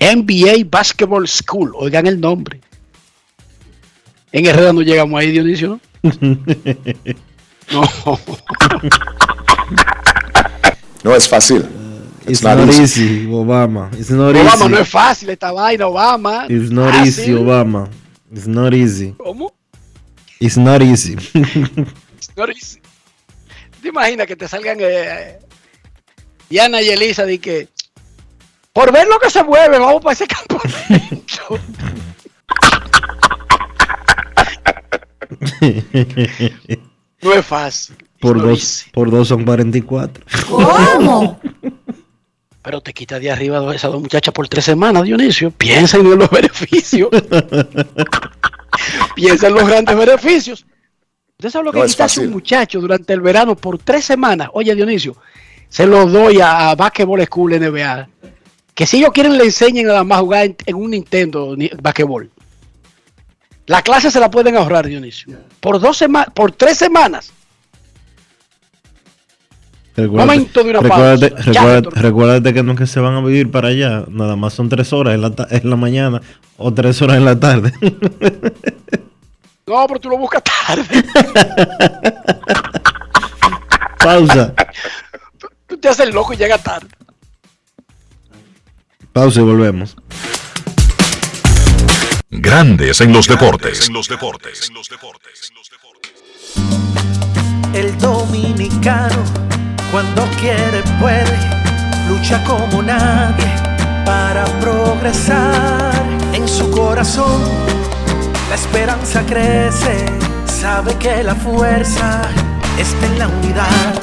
NBA Basketball School. Oigan el nombre. En Herrera no llegamos ahí, Dionisio, ¿no? No. No es fácil. It's not not easy. easy, Obama. It's not Obama easy. no es fácil esta vaina, Obama. It's not Fácil. easy, Obama. It's not easy. ¿Cómo? It's not easy. No easy. ¿Te imaginas que te salgan eh, Diana y Elisa de que por ver lo que se mueve, vamos para ese campamento? no es fácil. por, No dos, por dos son 44. ¿Cómo? Pero te quita de arriba a esas dos muchachas por tres semanas, Dionisio. Piensa en los beneficios. Piensa en los grandes beneficios. ¿Usted sabe lo que No un muchacho durante el verano por tres semanas? Oye, Dionisio, se lo doy a, a Basketball School NBA. Que si ellos quieren le enseñen nada más a jugar en, en un Nintendo ni- Basketball. La clase se la pueden ahorrar, Dionisio. Por dos semanas, por tres semanas. Momento de una recuérdate, pausa. Recuérdate- recuérdate que no es que se van a vivir para allá. Nada más son tres horas en la, en la mañana o tres horas en la tarde. No, pero tú lo buscas tarde. Pausa. Te haces loco y llega tarde. Pausa y volvemos. Grandes en los deportes. En los deportes. El dominicano, cuando quiere, puede, lucha como nadie para progresar. En su corazón, la esperanza crece, sabe que la fuerza está en la unidad.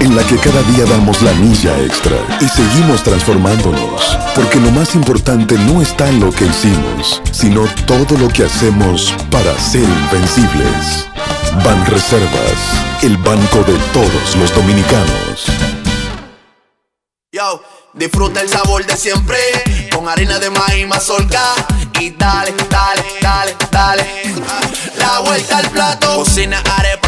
en la que cada día damos la milla extra y seguimos transformándonos, porque lo más importante no está en lo que hicimos, sino todo lo que hacemos para ser invencibles. Ban Reservas, el banco de todos los dominicanos. Yo, disfruta el sabor de siempre con harina de maíz mazorca y dale, dale, dale, dale. La vuelta al plato, cocina arepa,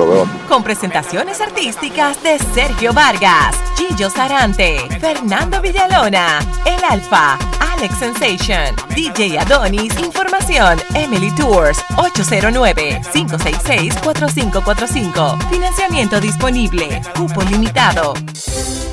Lo veo aquí. Con presentaciones artísticas de Sergio Vargas, Gillo Sarante, Fernando Villalona, El Alfa, Alex Sensation, DJ Adonis, Información, Emily Tours, 809-566-4545. Financiamiento disponible, cupo limitado.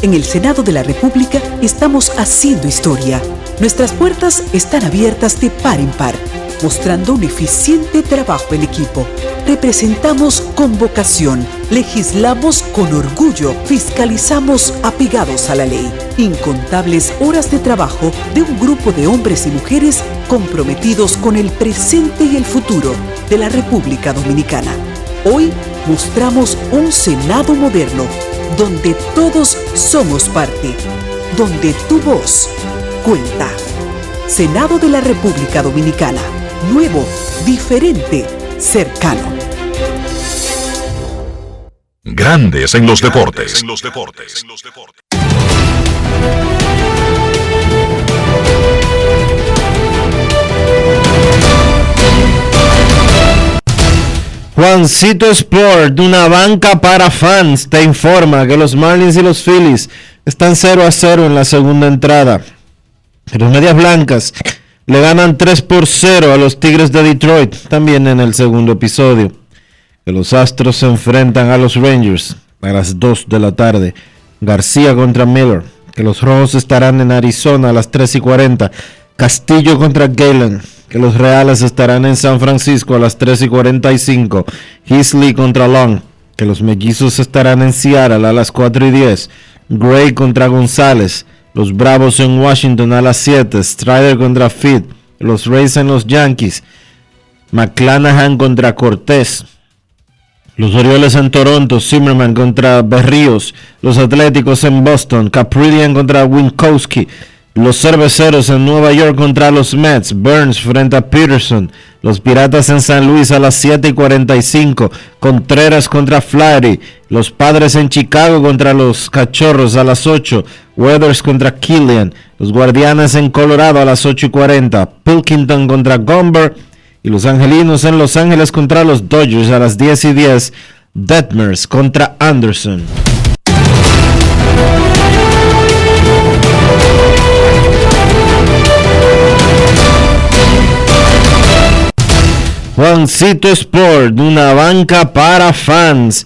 En el Senado de la República estamos haciendo historia. Nuestras puertas están abiertas de par en par, mostrando un eficiente trabajo en equipo. Representamos con vocación, legislamos con orgullo, fiscalizamos apegados a la ley. Incontables horas de trabajo de un grupo de hombres y mujeres comprometidos con el presente y el futuro de la República Dominicana. Hoy mostramos un Senado moderno, donde todos somos parte, donde tu voz cuenta. Senado de la República Dominicana. Nuevo, diferente, cercano. Grandes en los deportes. Juancito Sport, una banca para fans, te informa que los Marlins y los Phillies están 0 a 0 en la segunda entrada. Los Medias Blancas le ganan 3 por 0 a los Tigres de Detroit, también en el segundo episodio. Que los Astros se enfrentan a los Rangers a las 2 de la tarde. García contra Miller. Que los Rojos estarán en Arizona a las 3 y 40. Castillo contra Galen. Que los Reales estarán en San Francisco a las 3 y 45. Heasley contra Long. Que los Mellizos estarán en Seattle a las 4 y 10. Gray contra González. Los Bravos en Washington a las 7. Strider contra Fit. Los Rays en los Yankees. McClanahan contra Cortés. Los Orioles en Toronto, Zimmerman contra Berríos, los Atléticos en Boston, Caprillian contra Winkowski, los Cerveceros en Nueva York contra los Mets, Burns frente a Peterson, los Piratas en San Luis a las 7 y 45, Contreras contra Flaherty, los Padres en Chicago contra los Cachorros a las 8, Weathers contra Killian, los Guardianes en Colorado a las 8 y 40, Pilkington contra Gomber, y los Angelinos en Los Ángeles contra los Dodgers a las 10 y 10. Detmers contra Anderson. Juancito Sport, una banca para fans.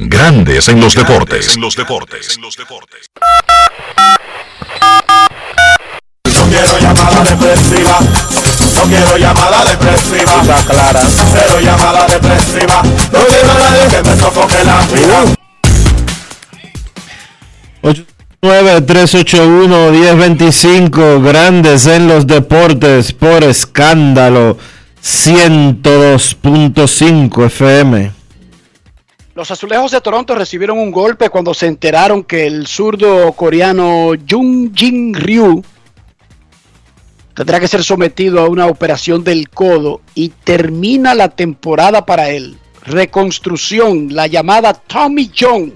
Grandes en los deportes. En los deportes. No quiero llamada depresiva. No quiero llamada depresiva. Está clara. Cero llamada depresiva. No quiero a nadie que me sofoque la vida. 9-381-1025, grandes en los deportes por escándalo 102.5 FM. Los azulejos de Toronto recibieron un golpe cuando se enteraron que el zurdo coreano Jung Jin Ryu tendrá que ser sometido a una operación del codo y termina la temporada para él. Reconstrucción, la llamada Tommy John,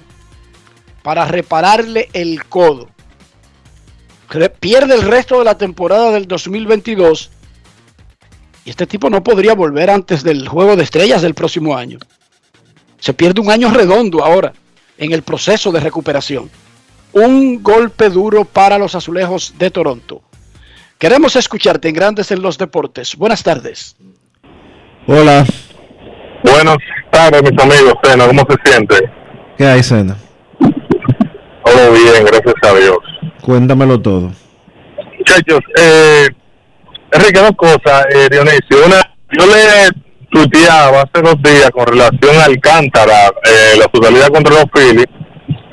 para repararle el codo. Pierde el resto de la temporada del 2022 y este tipo no podría volver antes del juego de estrellas del próximo año. Se pierde un año redondo ahora en el proceso de recuperación. Un golpe duro para los azulejos de Toronto. Queremos escucharte en Grandes en los Deportes. Buenas tardes. Hola, Buenas tardes, mis amigos. Sena, ¿cómo se siente? ¿qué hay, Sena? Todo bien, gracias a Dios. Cuéntamelo todo. Muchachos, eh, Enrique, dos cosas, eh, Dionisio. Una, yo le tuiteaba hace dos días con relación a Alcántara, eh, la totalidad contra los Phillies,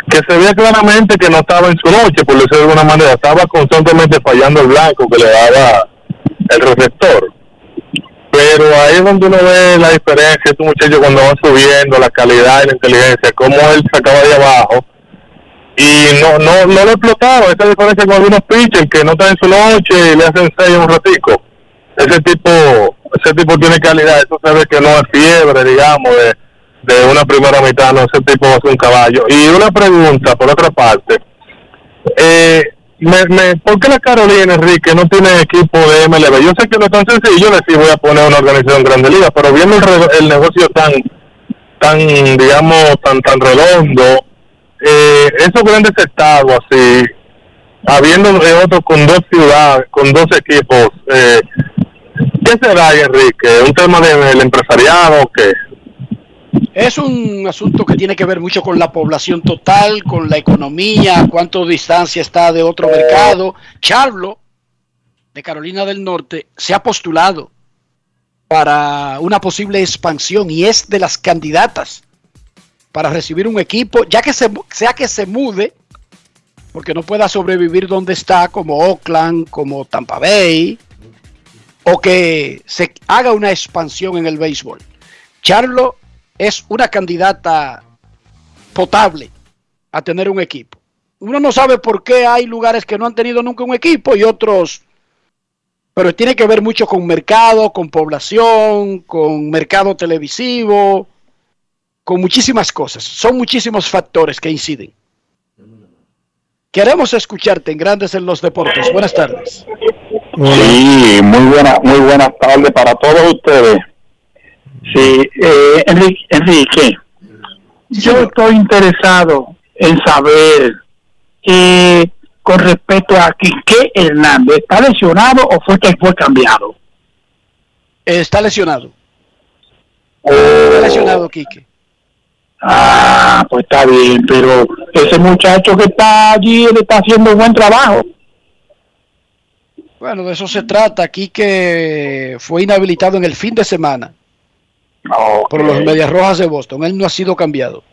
que se veía claramente que no estaba en su noche, por decirlo de alguna manera. Estaba constantemente fallando el blanco que le daba el receptor. Pero ahí es donde uno ve la diferencia, este muchacho cuando va subiendo, la calidad y la inteligencia, cómo él sacaba de abajo y no no no lo explotaba, esa diferencia con algunos pitchers que no están en su noche y le hacen seis un ratico. Ese tipo, ese tipo tiene calidad, eso se ve que no es fiebre, digamos, de, de una primera mitad, no, ese tipo es un caballo. Y una pregunta, por otra parte, eh, me, me, ¿por qué la Carolina, Enrique, no tiene equipo de MLB? Yo sé que no es tan sencillo decir voy a poner una organización grande liga, pero viendo el, el negocio tan, tan, digamos, tan, tan redondo, eh, esos grandes estados así, habiendo otros con dos ciudades, con dos equipos, eh, ¿qué será Enrique? ¿Un tema de- del empresariado o qué? Es un asunto que tiene que ver mucho con la población total, con la economía, cuánto distancia está de otro mercado. Charlo, de Carolina del Norte, se ha postulado para una posible expansión y es de las candidatas para recibir un equipo, ya que se, sea que se mude, porque no pueda sobrevivir donde está, como Oakland, como Tampa Bay, o que se haga una expansión en el béisbol. Charlo es una candidata potable a tener un equipo. Uno no sabe por qué hay lugares que no han tenido nunca un equipo y otros, pero tiene que ver mucho con mercado, con población, con mercado televisivo, con muchísimas cosas. Son muchísimos factores que inciden. Queremos escucharte en Grandes en los Deportes. Buenas tardes. Sí, muy buena, muy buenas tardes para todos ustedes. Sí, eh, Enrique, Enrique, yo estoy interesado en saber eh, con respecto a Quique Hernández, ¿está lesionado o fue que fue cambiado? Está lesionado. Oh. Está lesionado, Quique. Ah, pues está bien, pero ese muchacho que está allí, él está haciendo un buen trabajo. Bueno, de eso se trata. Quique fue inhabilitado en el fin de semana por los Medias Rojas de Boston. Él no ha sido cambiado.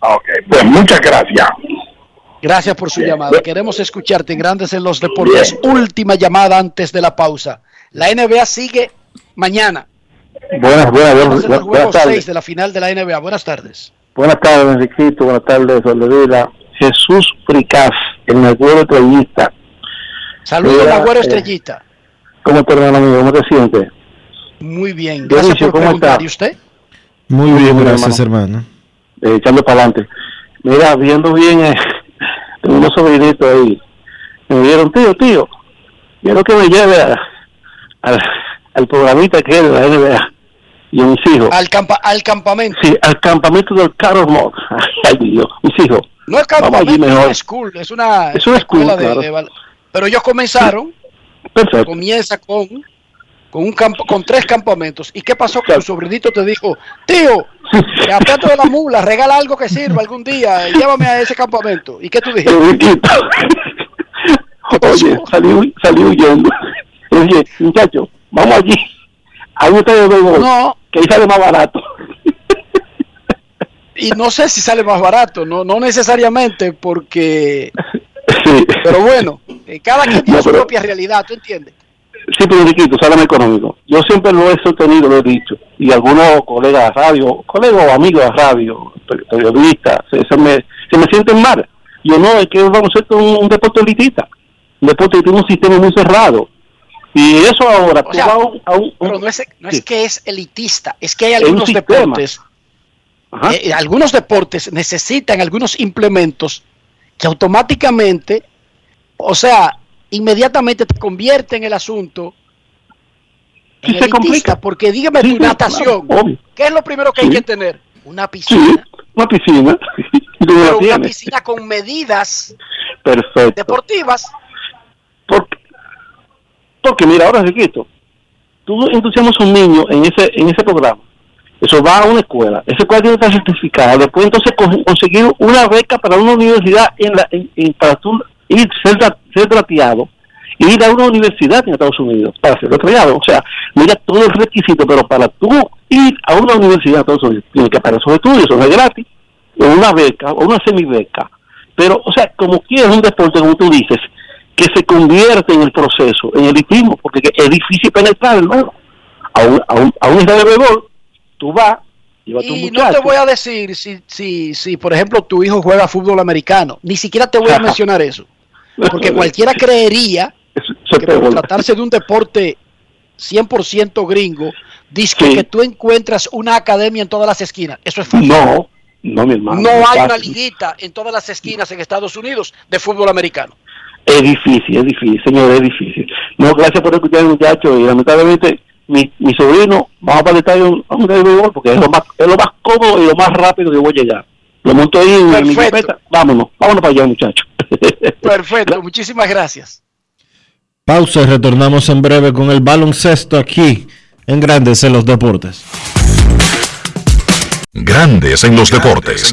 Ok, pues muchas gracias. Gracias por su llamada. Queremos escucharte en Grandes en los Deportes. Última llamada antes de la pausa. La NBA sigue mañana. Buenas, buenas, buenas, buenas, juego 6 tardes. de la final de la NBA. Buenas tardes. Buenas tardes, Enriquito. Buenas tardes, Soledad. Jesús Fricaz, el negro estrellista. Saludos, Mira, Agüero eh, Estrellita. ¿Cómo te hermano amigo? ¿Cómo te sientes? Muy bien. Gracias Dionisio, por ¿cómo preguntar. está? ¿Y usted? Muy Muy bien, bien, gracias, hermano. Eh, echando para adelante. Mira, viendo bien, eh, tengo unos sobrinitos ahí. Me dijeron, tío, tío, quiero que me lleve a- al, al programita que es de la NBA. Y a mis hijos. Al, campa- al campamento. Sí, al campamento del Carol Mock. Ay, Dios, mis hijos. No es Vamos allí campamento, es school, es una, Es una escuela school, de, claro. de Pero ellos comenzaron, Perfecto. comienza con, con un campo, con tres campamentos. ¿Y qué pasó? Que tu sobrinito te dijo, tío, te aprieto de la mula, regala algo que sirva algún día, llévame a ese campamento. ¿Y qué tú dijiste? Oye, salí, salí huyendo. Oye, muchachos, vamos allí. Estadio de béisbol No. que ahí sale más barato. Y no sé si sale más barato, no, no necesariamente, porque... Pero bueno, cada quien tiene No, su pero- propia realidad, ¿tú entiendes? Sí, pero Enriquito, sale más económico. Yo siempre lo he sostenido, lo he dicho. Y algunos colegas de radio, colegas o amigos de radio, per- periodistas, se, se me, se me sienten mal. Yo no, es que vamos a ser un, un deporte elitista. Un deporte que tiene un sistema muy cerrado. Y eso ahora, O sea, a un- a un- Pero no es, no es Sí. que es elitista, es que hay algunos deportes, eh, eh, algunos deportes necesitan algunos implementos que automáticamente, o sea, inmediatamente te convierten el asunto en Sí, se complica. porque dígame Sí, tu sí, natación, claro. ¿qué es lo primero que hay Sí. que tener? Una Sí, piscina, una piscina. Pero una piscina con medidas Perfecto. deportivas. Porque, porque mira, ahora Riquito, tú entusiasmas a un niño en ese en ese programa, eso va a una escuela, esa escuela tiene que estar certificada, después entonces co- conseguir una beca para una universidad en la en- en- para tú ir ser, ser trateado ir a una universidad en Estados Unidos para ser trateado, o sea, mira todo el requisito, pero para tú ir a una universidad en Estados Unidos tienes que pagar esos estudios, eso no es gratis, o una beca, o una semibeca, pero, o sea, como quieres un deporte, como tú dices, que se convierte en el proceso, en elitismo, porque que es difícil penetrar, hermano. A un, a un, a un estadio de béisbol, tú vas, llevas a tu Y no te voy a decir si, si, si, por ejemplo, tu hijo juega fútbol americano. Ni siquiera te voy a mencionar eso. Porque cualquiera creería que por tratarse de un deporte 100% gringo, dice Sí. que tú encuentras una academia en todas las esquinas. Eso es falso. No, no, mi hermano. No hay una liguita en todas las esquinas en Estados Unidos de fútbol americano. Es difícil, es difícil, señor, es difícil. No, gracias por escuchar, muchacho, y lamentablemente mi, mi sobrino, vamos para el estadio a un béisbol porque es lo, más, es lo más cómodo y lo más rápido que voy a llegar. Lo monto ahí en mi Perfecto. jipeta, vámonos, vámonos para allá, muchacho. Perfecto, muchísimas gracias. Pausa y retornamos en breve con el baloncesto aquí en Grandes en los Deportes. Grandes en los deportes.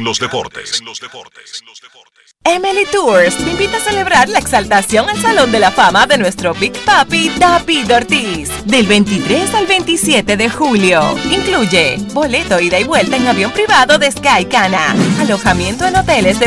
Emily Tours te invita a celebrar la exaltación al Salón de la Fama de nuestro Big Papi David Ortiz del 23 al 27 de julio. Incluye boleto ida y vuelta en avión privado de Sky Cana, alojamiento en hoteles de